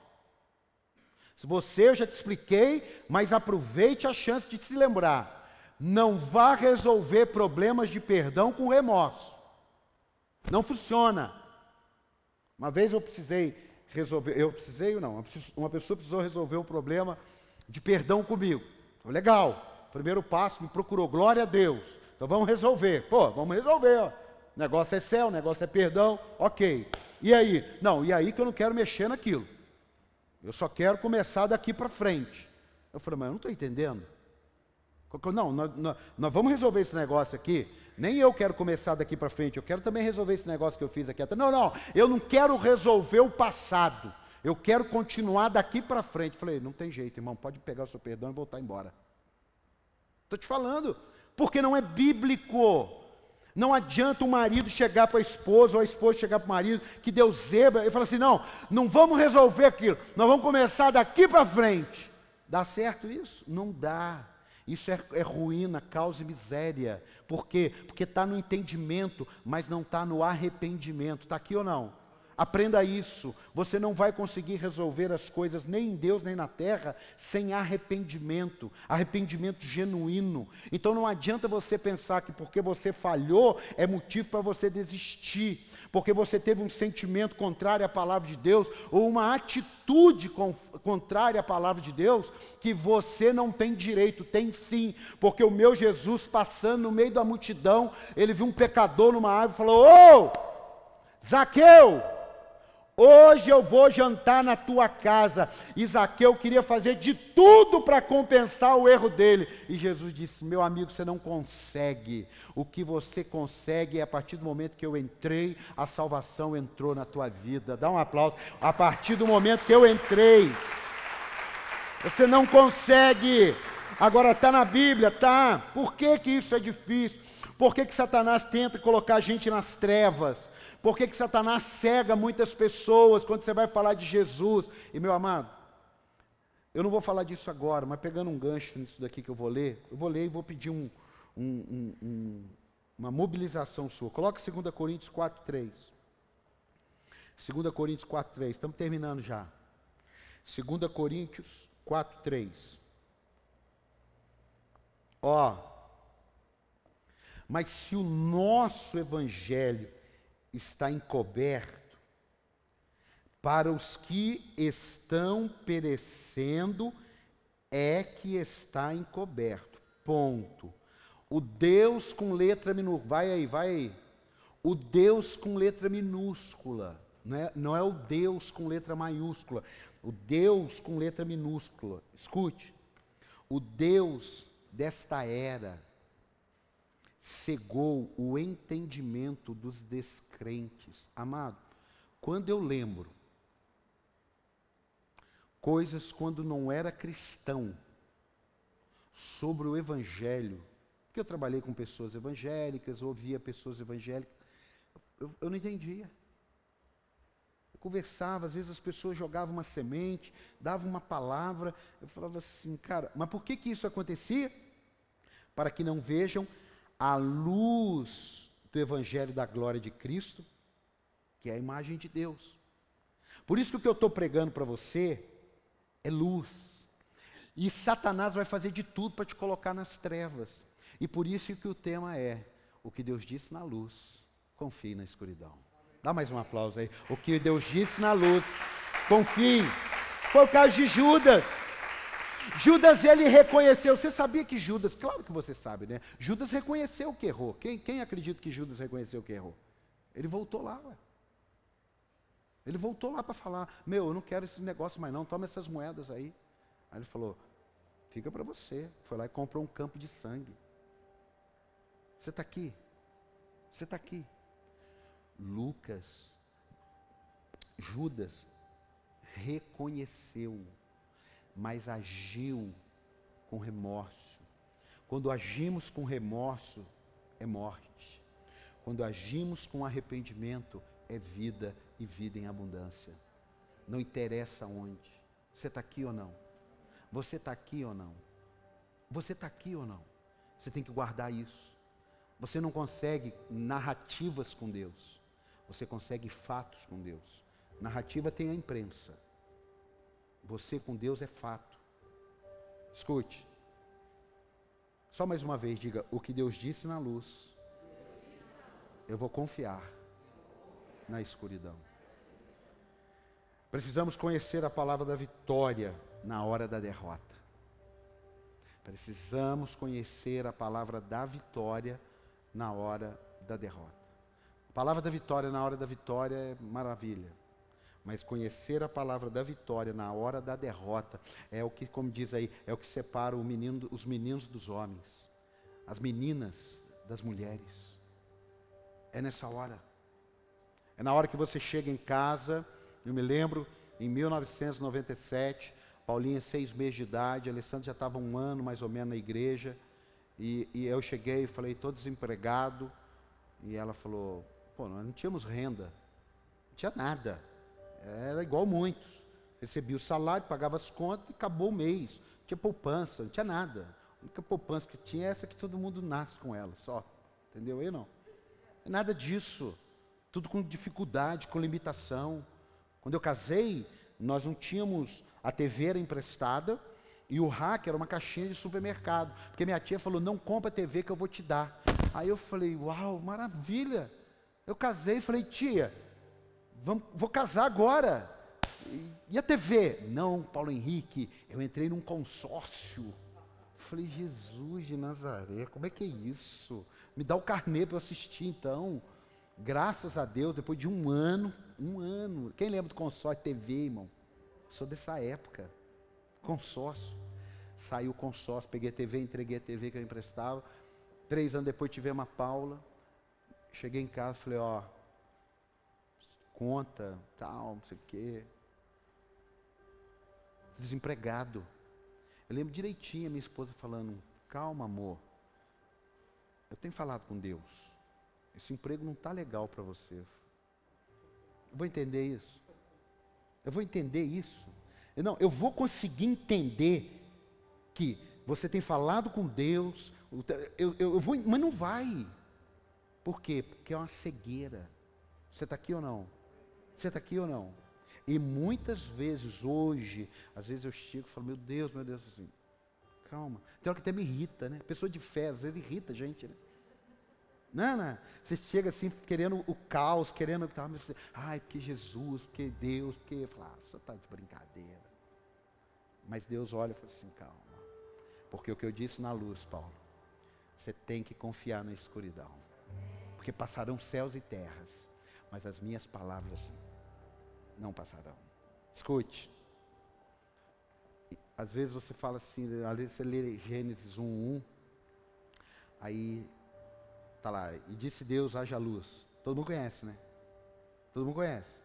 Se você, eu já te expliquei, mas aproveite a chance de se lembrar. Não vá resolver problemas de perdão com remorso. Não funciona. Uma vez eu precisei resolver, eu precisei ou não, uma pessoa precisou resolver um problema de perdão comigo. Legal, primeiro passo, me procurou, glória a Deus. Então vamos resolver. Pô, vamos resolver. Ó negócio é céu, negócio é perdão, ok. E aí? Não, e aí que eu não quero mexer naquilo. Eu só quero começar daqui para frente. Eu falei, mas eu não estou entendendo. Não, nós, nós, vamos resolver esse negócio aqui. Nem eu quero começar daqui para frente, eu quero também resolver esse negócio que eu fiz aqui. Não, não, eu não quero resolver o passado. Eu quero continuar daqui para frente. Falei, não tem jeito, irmão, pode pegar o seu perdão e voltar embora. Estou te falando, porque não é bíblico. Não adianta o marido chegar para a esposa ou a esposa chegar para o marido que deu zebra e falar assim: não, não vamos resolver aquilo, nós vamos começar daqui para frente. Dá certo isso? Não dá. Isso é, é ruína, causa miséria. Por quê? Porque está no entendimento, mas não está no arrependimento. Está aqui ou não? Aprenda isso. Você não vai conseguir resolver as coisas nem em Deus nem na terra sem arrependimento, arrependimento genuíno. Então não adianta você pensar que porque você falhou é motivo para você desistir, porque você teve um sentimento contrário à palavra de Deus ou uma atitude contrária à palavra de Deus que você não tem direito, tem sim, porque o meu Jesus passando no meio da multidão, ele viu um pecador numa árvore e falou: "Ô, Zaqueu, Hoje eu vou jantar na tua casa. Isaqueu queria fazer de tudo para compensar o erro dele. E Jesus disse: Meu amigo, você não consegue. O que você consegue é a partir do momento que eu entrei, a salvação entrou na tua vida. Dá um aplauso. A partir do momento que eu entrei, você não consegue. Agora está na Bíblia, tá? Por que, que isso é difícil? Por que, que Satanás tenta colocar a gente nas trevas? Por que, que Satanás cega muitas pessoas quando você vai falar de Jesus? E meu amado, eu não vou falar disso agora, mas pegando um gancho nisso daqui que eu vou ler, eu vou ler e vou pedir um, um, um, uma mobilização sua. Coloque 2 Coríntios 4, 3. 2 Coríntios 4, 3. Estamos terminando já. 2 Coríntios 4, 3. Ó, mas se o nosso evangelho está encoberto, para os que estão perecendo é que está encoberto. Ponto. O Deus com letra minúscula, vai aí, vai aí. O Deus com letra minúscula, não é, não é o Deus com letra maiúscula, o Deus com letra minúscula. Escute, o Deus desta era cegou o entendimento dos descrentes. Amado, quando eu lembro coisas quando não era cristão sobre o Evangelho, porque eu trabalhei com pessoas evangélicas, ouvia pessoas evangélicas, eu, eu não entendia. Eu conversava, às vezes as pessoas jogavam uma semente, davam uma palavra, eu falava assim, cara, mas por que, que isso acontecia? Para que não vejam a luz do Evangelho da glória de Cristo, que é a imagem de Deus. Por isso que o que eu estou pregando para você é luz. E Satanás vai fazer de tudo para te colocar nas trevas. E por isso que o tema é: o que Deus disse na luz, confie na escuridão. Dá mais um aplauso aí. O que Deus disse na luz, confie. Foi o caso de Judas. Judas ele reconheceu. Você sabia que Judas, claro que você sabe, né? Judas reconheceu que errou. Quem, quem acredita que Judas reconheceu que errou? Ele voltou lá, ué. Ele voltou lá para falar: Meu, eu não quero esse negócio mais não, toma essas moedas aí. Aí ele falou: Fica para você. Foi lá e comprou um campo de sangue. Você está aqui. Você está aqui. Lucas, Judas reconheceu, mas agiu com remorso. Quando agimos com remorso, é morte. Quando agimos com arrependimento, é vida e vida em abundância. Não interessa onde. Você está aqui ou não? Você está aqui ou não? Você está aqui ou não? Você tem que guardar isso. Você não consegue narrativas com Deus. Você consegue fatos com Deus. Narrativa tem a imprensa. Você com Deus é fato. Escute. Só mais uma vez, diga: o que Deus disse na luz, eu vou confiar na escuridão. Precisamos conhecer a palavra da vitória na hora da derrota. Precisamos conhecer a palavra da vitória na hora da derrota. A palavra da vitória na hora da vitória é maravilha. Mas conhecer a palavra da vitória na hora da derrota é o que, como diz aí, é o que separa menino, os meninos dos homens, as meninas das mulheres. É nessa hora. É na hora que você chega em casa eu me lembro, em 1997, Paulinha, seis meses de idade, Alessandro já estava um ano mais ou menos na igreja, e, e eu cheguei e falei, estou desempregado, e ela falou, pô, nós não tínhamos renda, não tinha nada, era igual muitos, recebia o salário, pagava as contas e acabou o mês, não tinha poupança, não tinha nada, a única poupança que tinha é essa que todo mundo nasce com ela, só, entendeu aí não? Nada disso, tudo com dificuldade, com limitação, quando eu casei, nós não tínhamos, a TV era emprestada e o hack era uma caixinha de supermercado. Porque minha tia falou: não compra a TV que eu vou te dar. Aí eu falei: uau, maravilha. Eu casei e falei: tia, vamos, vou casar agora. E, a TV? Não, Paulo Henrique, eu entrei num consórcio. Falei: Jesus de Nazaré, como é que é isso? Me dá o carnê para eu assistir então. Graças a Deus, depois de um ano, um ano. Quem lembra do consórcio TV, irmão? Sou dessa época. Consórcio. Saiu o consórcio, peguei a TV, entreguei a TV que eu emprestava. Três anos depois tivemos a Paula. Cheguei em casa falei, ó, conta, tal, não sei o quê. Desempregado. Eu lembro direitinho a minha esposa falando, calma amor. Eu tenho falado com Deus. Esse emprego não está legal para você. Eu vou entender isso. Eu vou entender isso. Não, eu vou conseguir entender que você tem falado com Deus. Eu, eu, eu vou, mas não vai. Por quê? Porque é uma cegueira. Você está aqui ou não? Você está aqui ou não? E muitas vezes hoje, às vezes eu chego e falo, meu Deus, meu Deus, assim, calma. Tem hora que até me irrita, né? Pessoa de fé, às vezes irrita a gente, né? Não, não. Você chega assim, querendo o caos, querendo. Tá, você, Ai, porque Jesus, porque Deus, porque. Fala, ah, você está de brincadeira. Mas Deus olha e fala assim: calma. Porque o que eu disse na luz, Paulo, você tem que confiar na escuridão. Porque passarão céus e terras, mas as minhas palavras não passarão. Escute. Às vezes você fala assim, às vezes você lê Gênesis 1, 1, aí Está lá, e disse Deus, haja luz. Todo mundo conhece, né? Todo mundo conhece.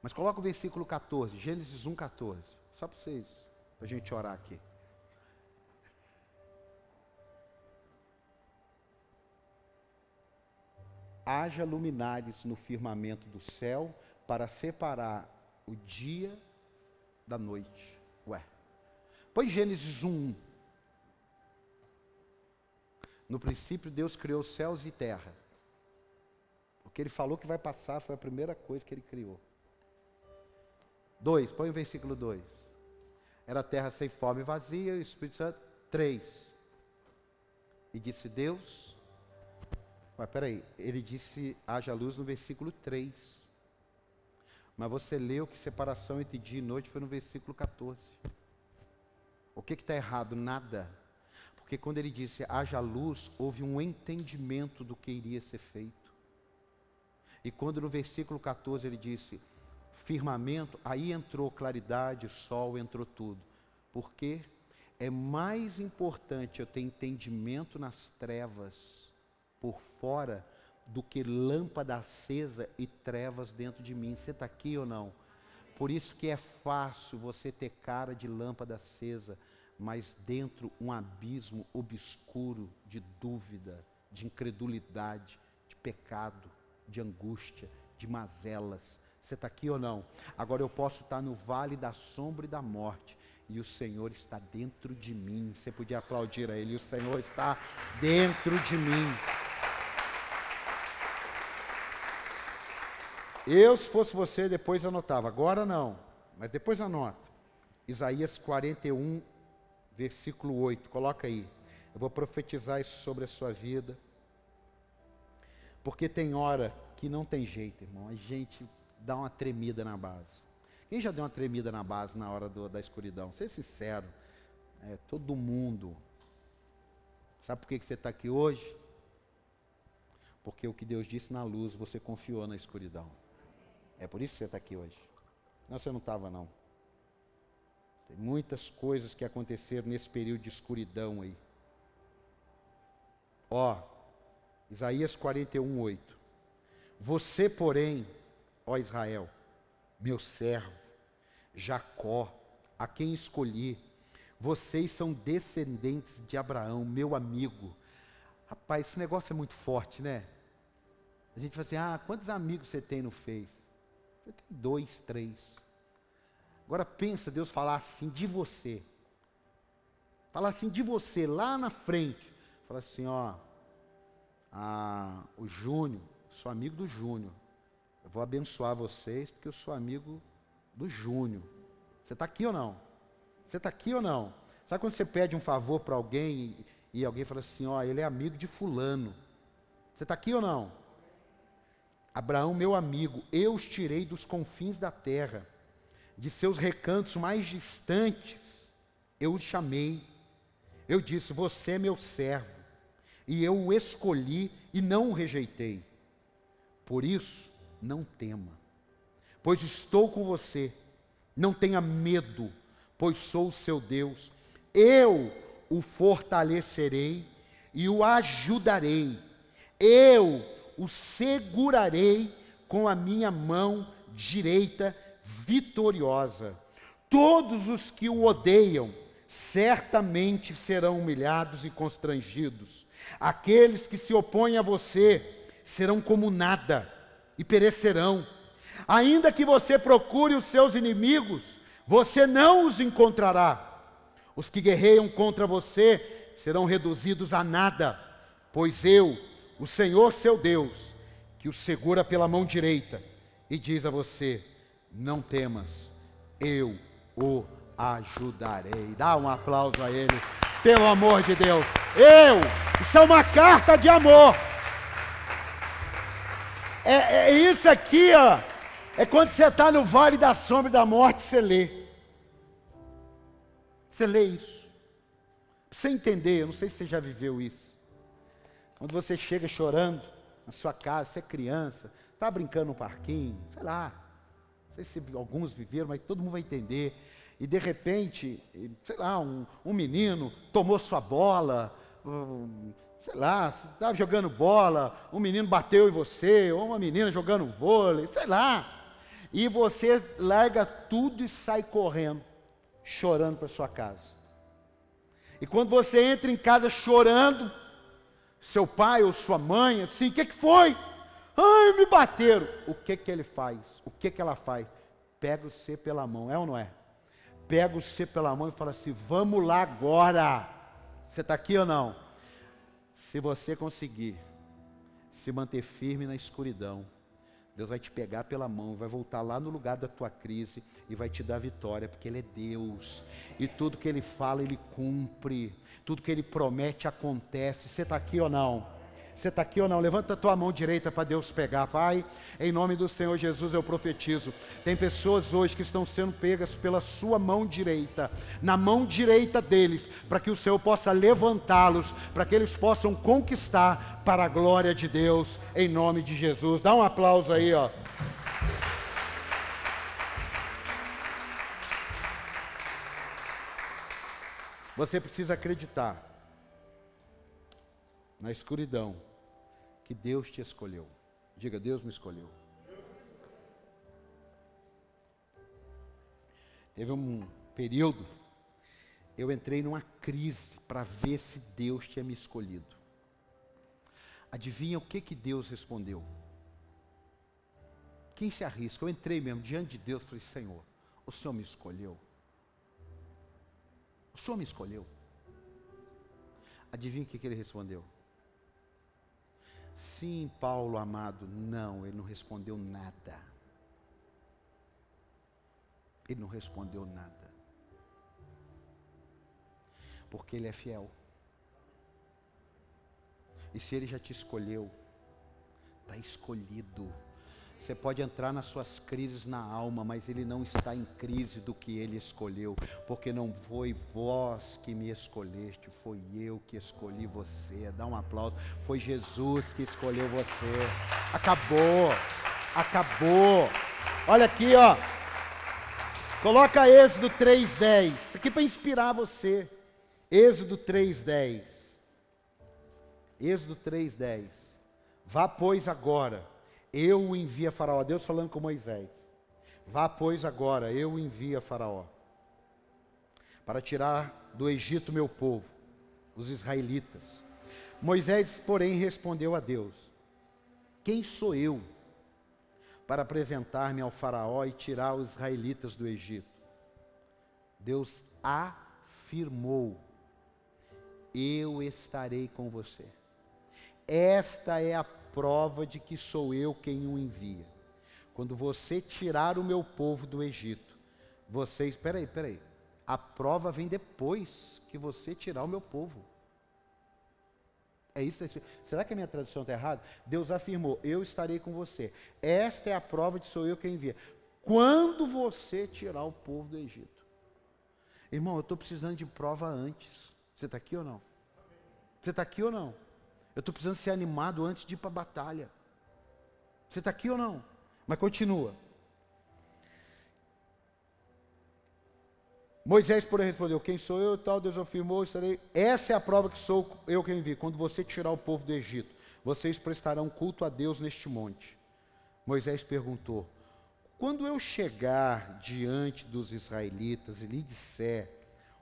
Mas coloca o versículo 14, Gênesis 1, 14. Só para vocês, para a gente orar aqui. Haja luminares no firmamento do céu para separar o dia da noite. Ué. Põe Gênesis 1, 1. No princípio, Deus criou céus e terra. O que ele falou que vai passar foi a primeira coisa que ele criou. 2, põe o versículo 2. Era terra sem fome e vazia, e o Espírito Santo. 3. E disse Deus. Mas peraí, ele disse haja luz no versículo 3. Mas você leu que separação entre dia e noite foi no versículo 14. O que está errado? Nada. Porque quando ele disse haja luz, houve um entendimento do que iria ser feito. E quando no versículo 14 ele disse firmamento, aí entrou claridade, sol, entrou tudo. Porque é mais importante eu ter entendimento nas trevas por fora do que lâmpada acesa e trevas dentro de mim. Você está aqui ou não? Por isso que é fácil você ter cara de lâmpada acesa mas dentro um abismo obscuro de dúvida, de incredulidade, de pecado, de angústia, de mazelas. Você está aqui ou não? Agora eu posso estar no vale da sombra e da morte, e o Senhor está dentro de mim. Você podia aplaudir a Ele, o Senhor está dentro de mim. Eu, se fosse você, depois anotava. Agora não, mas depois anota. Isaías 41, versículo 8, coloca aí. Eu vou profetizar isso sobre a sua vida. Porque tem hora que não tem jeito, irmão. A gente dá uma tremida na base. Quem já deu uma tremida na base na hora do, da escuridão? Ser sincero. É, todo mundo. Sabe por que, que você está aqui hoje? Porque o que Deus disse na luz, você confiou na escuridão. É por isso que você está aqui hoje. Não, você não estava, não. Tem muitas coisas que aconteceram nesse período de escuridão aí. Ó, Isaías 41, 8. Você, porém, ó Israel, meu servo, Jacó, a quem escolhi, vocês são descendentes de Abraão, meu amigo. Rapaz, esse negócio é muito forte, né? A gente fala assim: ah, quantos amigos você tem no Face? Tem dois, três. Agora pensa Deus falar assim de você. Falar assim de você lá na frente. Falar assim, ó, a, o Júnior, sou amigo do Júnior. Eu vou abençoar vocês porque eu sou amigo do Júnior. Você está aqui ou não? Você está aqui ou não? Sabe quando você pede um favor para alguém e, e, alguém fala assim, ó, ele é amigo de fulano. Você está aqui ou não? Abraão, meu amigo, eu os tirei dos confins da terra de seus recantos mais distantes, eu o chamei. Eu disse: Você é meu servo, e eu o escolhi e não o rejeitei. Por isso, não tema, pois estou com você. Não tenha medo, pois sou o seu Deus. Eu o fortalecerei e o ajudarei. Eu o segurarei com a minha mão direita vitoriosa. Todos os que o odeiam certamente serão humilhados e constrangidos. Aqueles que se opõem a você serão como nada e perecerão. Ainda que você procure os seus inimigos, você não os encontrará. Os que guerreiam contra você serão reduzidos a nada, pois eu, o Senhor seu Deus, que o segura pela mão direita e diz a você: não temas, eu o ajudarei. Dá um aplauso a ele, pelo amor de Deus. Eu, isso é uma carta de amor. É, é isso aqui, ó. É quando você está no vale da sombra e da morte, você lê. Você lê isso. Você entender, eu não sei se você já viveu isso. Quando você chega chorando na sua casa, você é criança, está brincando no parquinho, sei lá. Não sei se alguns viveram, mas todo mundo vai entender. E de repente, sei lá, um, um menino tomou sua bola, um, sei lá, estava jogando bola, um menino bateu em você, ou uma menina jogando vôlei, sei lá. E você larga tudo e sai correndo, chorando para sua casa. E quando você entra em casa chorando, seu pai ou sua mãe, assim, o que, que foi? Ai, me bateram. O que que ele faz? O que que ela faz? Pega você pela mão, é ou não é? Pega você pela mão e fala assim: vamos lá agora. Você está aqui ou não? Se você conseguir se manter firme na escuridão, Deus vai te pegar pela mão, vai voltar lá no lugar da tua crise e vai te dar vitória, porque Ele é Deus. E tudo que Ele fala, Ele cumpre. Tudo que Ele promete acontece. Você está aqui ou não? Você está aqui ou não? Levanta a tua mão direita para Deus pegar, Pai. Em nome do Senhor Jesus eu profetizo. Tem pessoas hoje que estão sendo pegas pela sua mão direita, na mão direita deles, para que o Senhor possa levantá-los, para que eles possam conquistar para a glória de Deus, em nome de Jesus. Dá um aplauso aí, ó. Você precisa acreditar na escuridão que Deus te escolheu. Diga, Deus me escolheu. Teve um período, eu entrei numa crise para ver se Deus tinha me escolhido. Adivinha o que, que Deus respondeu? Quem se arrisca? Eu entrei mesmo diante de Deus e falei: Senhor, o Senhor me escolheu. O Senhor me escolheu. Adivinha o que, que ele respondeu? Sim, Paulo amado. Não, ele não respondeu nada. Ele não respondeu nada. Porque ele é fiel. E se ele já te escolheu, está escolhido. Você pode entrar nas suas crises na alma, mas ele não está em crise do que ele escolheu, porque não foi vós que me escolheste, foi eu que escolhi você. Dá um aplauso. Foi Jesus que escolheu você. Acabou. Acabou. Olha aqui, ó. Coloca Êxodo 3:10. Isso aqui para inspirar você. Êxodo 3:10. Êxodo 3:10. Vá pois agora eu o envio a Faraó. Deus falando com Moisés. Vá, pois, agora, eu o envio a Faraó. Para tirar do Egito meu povo, os israelitas. Moisés, porém, respondeu a Deus: Quem sou eu para apresentar-me ao Faraó e tirar os israelitas do Egito? Deus afirmou: Eu estarei com você. Esta é a prova de que sou eu quem o envia. Quando você tirar o meu povo do Egito, vocês, peraí, peraí, a prova vem depois que você tirar o meu povo. É isso? Será que a minha tradução está errada? Deus afirmou: Eu estarei com você. Esta é a prova de sou eu quem envia. Quando você tirar o povo do Egito. Irmão, eu estou precisando de prova antes. Você está aqui ou não? Você está aqui ou não? Eu estou precisando ser animado antes de ir para a batalha. Você está aqui ou não? Mas continua. Moisés, porém, respondeu: Quem sou eu? Tal Deus afirmou: estarei. Essa é a prova que sou eu quem vi. Quando você tirar o povo do Egito, vocês prestarão culto a Deus neste monte. Moisés perguntou: Quando eu chegar diante dos israelitas e lhe disser: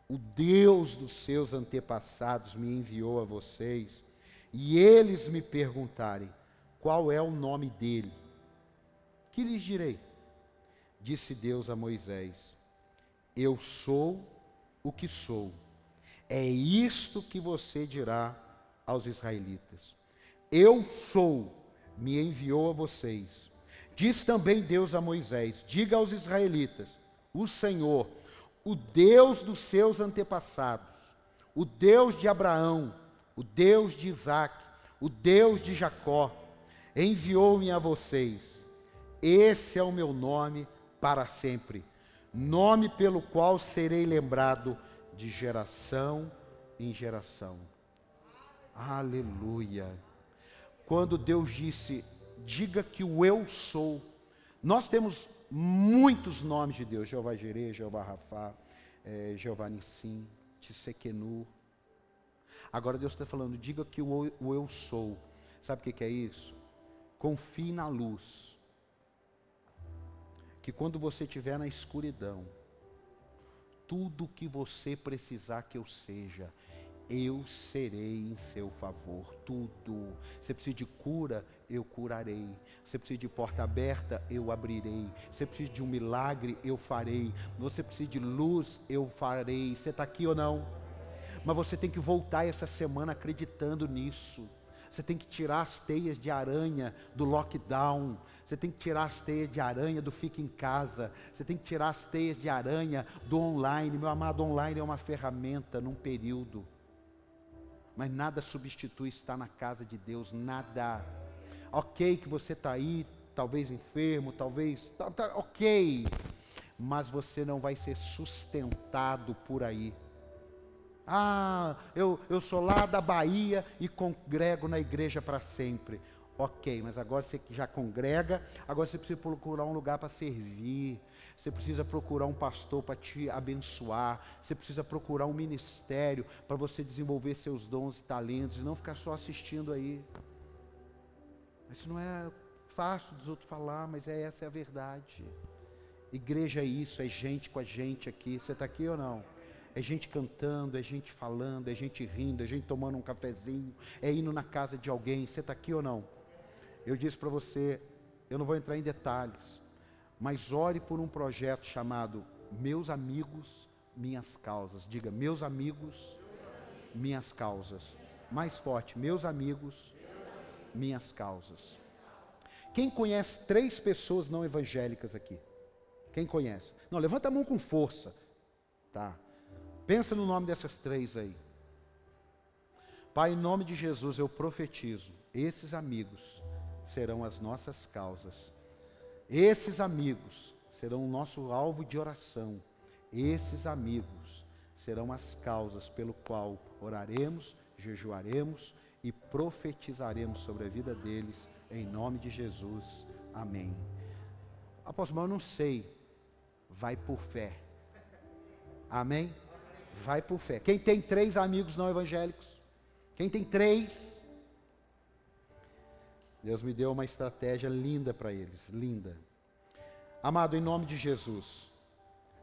O Deus dos seus antepassados me enviou a vocês, e eles me perguntarem qual é o nome dele, que lhes direi? Disse Deus a Moisés: Eu sou o que sou. É isto que você dirá aos israelitas. Eu sou, me enviou a vocês. Diz também Deus a Moisés: Diga aos israelitas: O Senhor, o Deus dos seus antepassados, o Deus de Abraão, o Deus de Isaac, o Deus de Jacó, enviou-me a vocês. Esse é o meu nome para sempre, nome pelo qual serei lembrado de geração em geração. Aleluia. Quando Deus disse, diga que o eu sou, nós temos muitos nomes de Deus, Jeová Jireh, Jeová Rafá, é, Jeová Nissim, Tissequenu. Agora Deus está falando, diga que o, o eu sou. Sabe o que, que é isso? Confie na luz. Que quando você estiver na escuridão, tudo que você precisar que eu seja, eu serei em seu favor, tudo. Você precisa de cura, eu curarei. Você precisa de porta aberta, eu abrirei. Você precisa de um milagre, eu farei. Você precisa de luz, eu farei. Você está aqui ou não? Mas você tem que voltar essa semana acreditando nisso. Você tem que tirar as teias de aranha do lockdown. Você tem que tirar as teias de aranha do fica em casa. Você tem que tirar as teias de aranha do online. Meu amado, online é uma ferramenta num período mas nada substitui estar na casa de Deus, nada. Ok, que você está aí, talvez enfermo, talvez. Tá, tá, ok, mas você não vai ser sustentado por aí. Ah, eu, eu sou lá da Bahia e congrego na igreja para sempre. Ok, mas agora você já congrega, agora você precisa procurar um lugar para servir. Você precisa procurar um pastor para te abençoar. Você precisa procurar um ministério para você desenvolver seus dons e talentos e não ficar só assistindo aí. Isso não é fácil dos outros falar, mas é essa é a verdade. Igreja é isso, é gente com a gente aqui. Você está aqui ou não? É gente cantando, é gente falando, é gente rindo, é gente tomando um cafezinho, é indo na casa de alguém. Você está aqui ou não? Eu disse para você, eu não vou entrar em detalhes, mas ore por um projeto chamado Meus Amigos, Minhas Causas. Diga, meus amigos, minhas causas. Mais forte, meus amigos, minhas causas. Quem conhece três pessoas não evangélicas aqui? Quem conhece? Não, levanta a mão com força. Tá. Pensa no nome dessas três aí. Pai, em nome de Jesus, eu profetizo, esses amigos serão as nossas causas. Esses amigos serão o nosso alvo de oração. Esses amigos serão as causas pelo qual oraremos, jejuaremos e profetizaremos sobre a vida deles em nome de Jesus. Amém. Apóstolo, eu não sei. Vai por fé. Amém? Vai por fé. Quem tem três amigos não evangélicos? Quem tem três? Deus me deu uma estratégia linda para eles, linda. Amado, em nome de Jesus,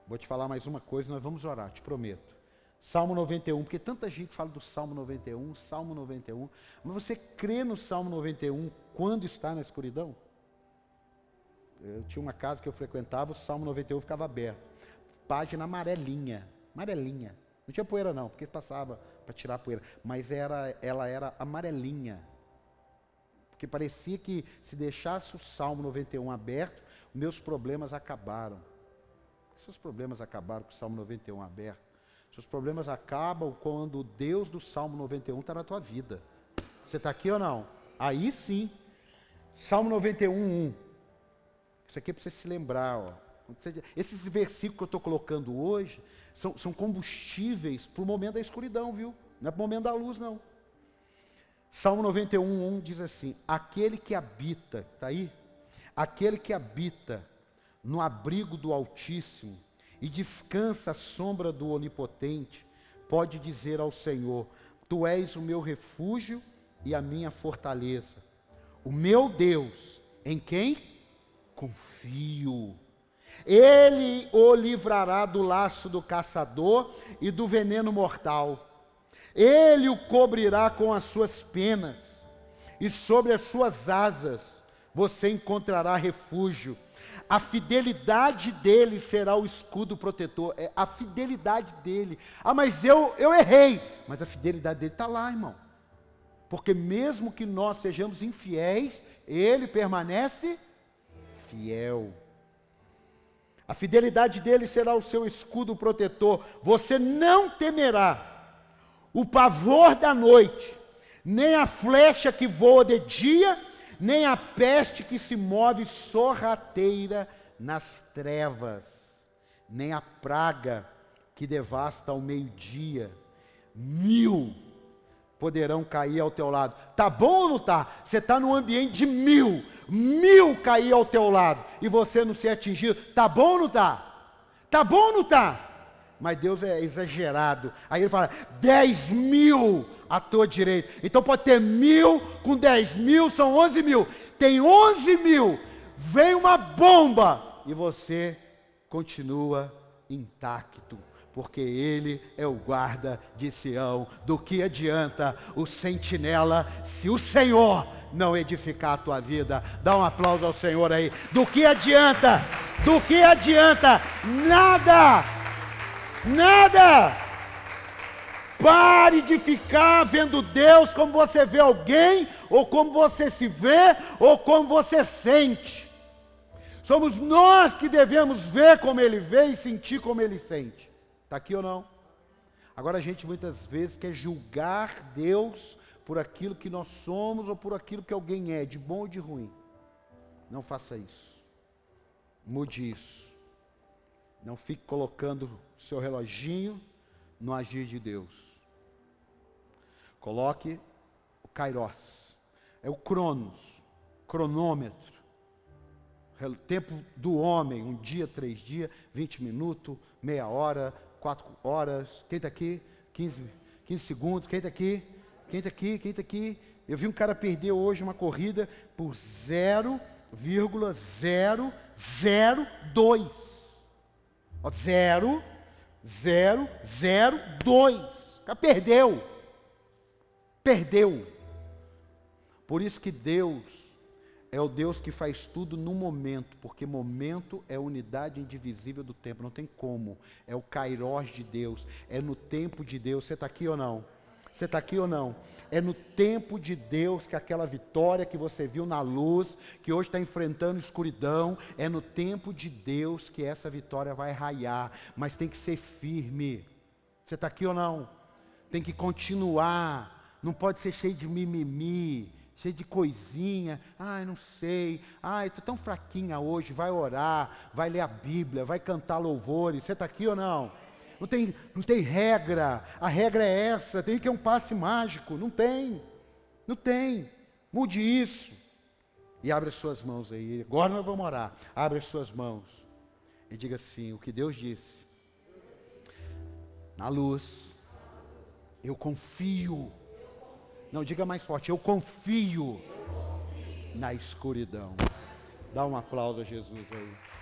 vou te falar mais uma coisa, nós vamos orar, te prometo. Salmo 91, porque tanta gente fala do Salmo 91, Salmo 91, mas você crê no Salmo 91 quando está na escuridão? Eu tinha uma casa que eu frequentava, o Salmo 91 ficava aberto. Página amarelinha, amarelinha. Não tinha poeira não, porque passava para tirar a poeira, mas era, ela era amarelinha. Porque parecia que se deixasse o Salmo 91 aberto, meus problemas acabaram. Seus problemas acabaram com o Salmo 91 aberto. Seus problemas acabam quando o Deus do Salmo 91 está na tua vida. Você está aqui ou não? Aí sim. Salmo 91, 1. Isso aqui é para você se lembrar. Ó. Esses versículos que eu estou colocando hoje são, são combustíveis para o momento da escuridão, viu? Não é para o momento da luz, não. Salmo 91, 1 diz assim: Aquele que habita, está aí? Aquele que habita no abrigo do Altíssimo e descansa à sombra do Onipotente, pode dizer ao Senhor: Tu és o meu refúgio e a minha fortaleza, o meu Deus, em quem confio. Ele o livrará do laço do caçador e do veneno mortal. Ele o cobrirá com as suas penas, e sobre as suas asas você encontrará refúgio. A fidelidade dele será o escudo protetor. É a fidelidade dele. Ah, mas eu, eu errei. Mas a fidelidade dele está lá, irmão. Porque mesmo que nós sejamos infiéis, ele permanece fiel. A fidelidade dele será o seu escudo protetor. Você não temerá o pavor da noite, nem a flecha que voa de dia, nem a peste que se move sorrateira nas trevas, nem a praga que devasta ao meio-dia. Mil poderão cair ao teu lado. Tá bom ou não tá? Você está num ambiente de mil, mil cair ao teu lado e você não ser atingido. Tá bom ou não tá? Tá bom ou não tá? Mas Deus é exagerado. Aí ele fala: dez mil à tua direita. Então pode ter mil com dez mil, são onze mil. Tem onze mil. Vem uma bomba e você continua intacto porque ele é o guarda de Sião. Do que adianta o sentinela se o Senhor não edificar a tua vida? Dá um aplauso ao Senhor aí. Do que adianta? Do que adianta? Nada! Nada! Pare de ficar vendo Deus como você vê alguém, ou como você se vê, ou como você sente. Somos nós que devemos ver como Ele vê e sentir como Ele sente. Está aqui ou não? Agora a gente muitas vezes quer julgar Deus por aquilo que nós somos ou por aquilo que alguém é, de bom ou de ruim. Não faça isso. Mude isso. Não fique colocando seu reloginho no agir de Deus. Coloque o Kairos. É o Cronos, cronômetro. Tempo do homem, um dia, três dias, 20 minutos, meia hora, quatro horas. Quem está aqui? 15, 15 segundos. Quem está aqui? Quem está aqui? Quem está aqui? Eu vi um cara perder hoje uma corrida por 0,002. 0, 0, 0, 2. O cara perdeu. Perdeu. Por isso que Deus é o Deus que faz tudo no momento, porque momento é a unidade indivisível do tempo, não tem como. É o kairós de Deus, é no tempo de Deus. Você está aqui ou não? Você está aqui ou não? É no tempo de Deus que aquela vitória que você viu na luz, que hoje está enfrentando escuridão, é no tempo de Deus que essa vitória vai raiar, mas tem que ser firme. Você está aqui ou não? Tem que continuar, não pode ser cheio de mimimi cheio de coisinha. Ai, não sei. Ai, estou tão fraquinha hoje. Vai orar, vai ler a Bíblia, vai cantar louvores. Você está aqui ou não? Não tem, não tem regra. A regra é essa. Tem que é um passe mágico. Não tem. Não tem. Mude isso. E abre as suas mãos aí. Agora nós vamos orar. Abre as suas mãos. E diga assim: o que Deus disse. Na luz. Eu confio não, diga mais forte, eu confio, eu confio. na escuridão. Dá um aplauso a Jesus aí.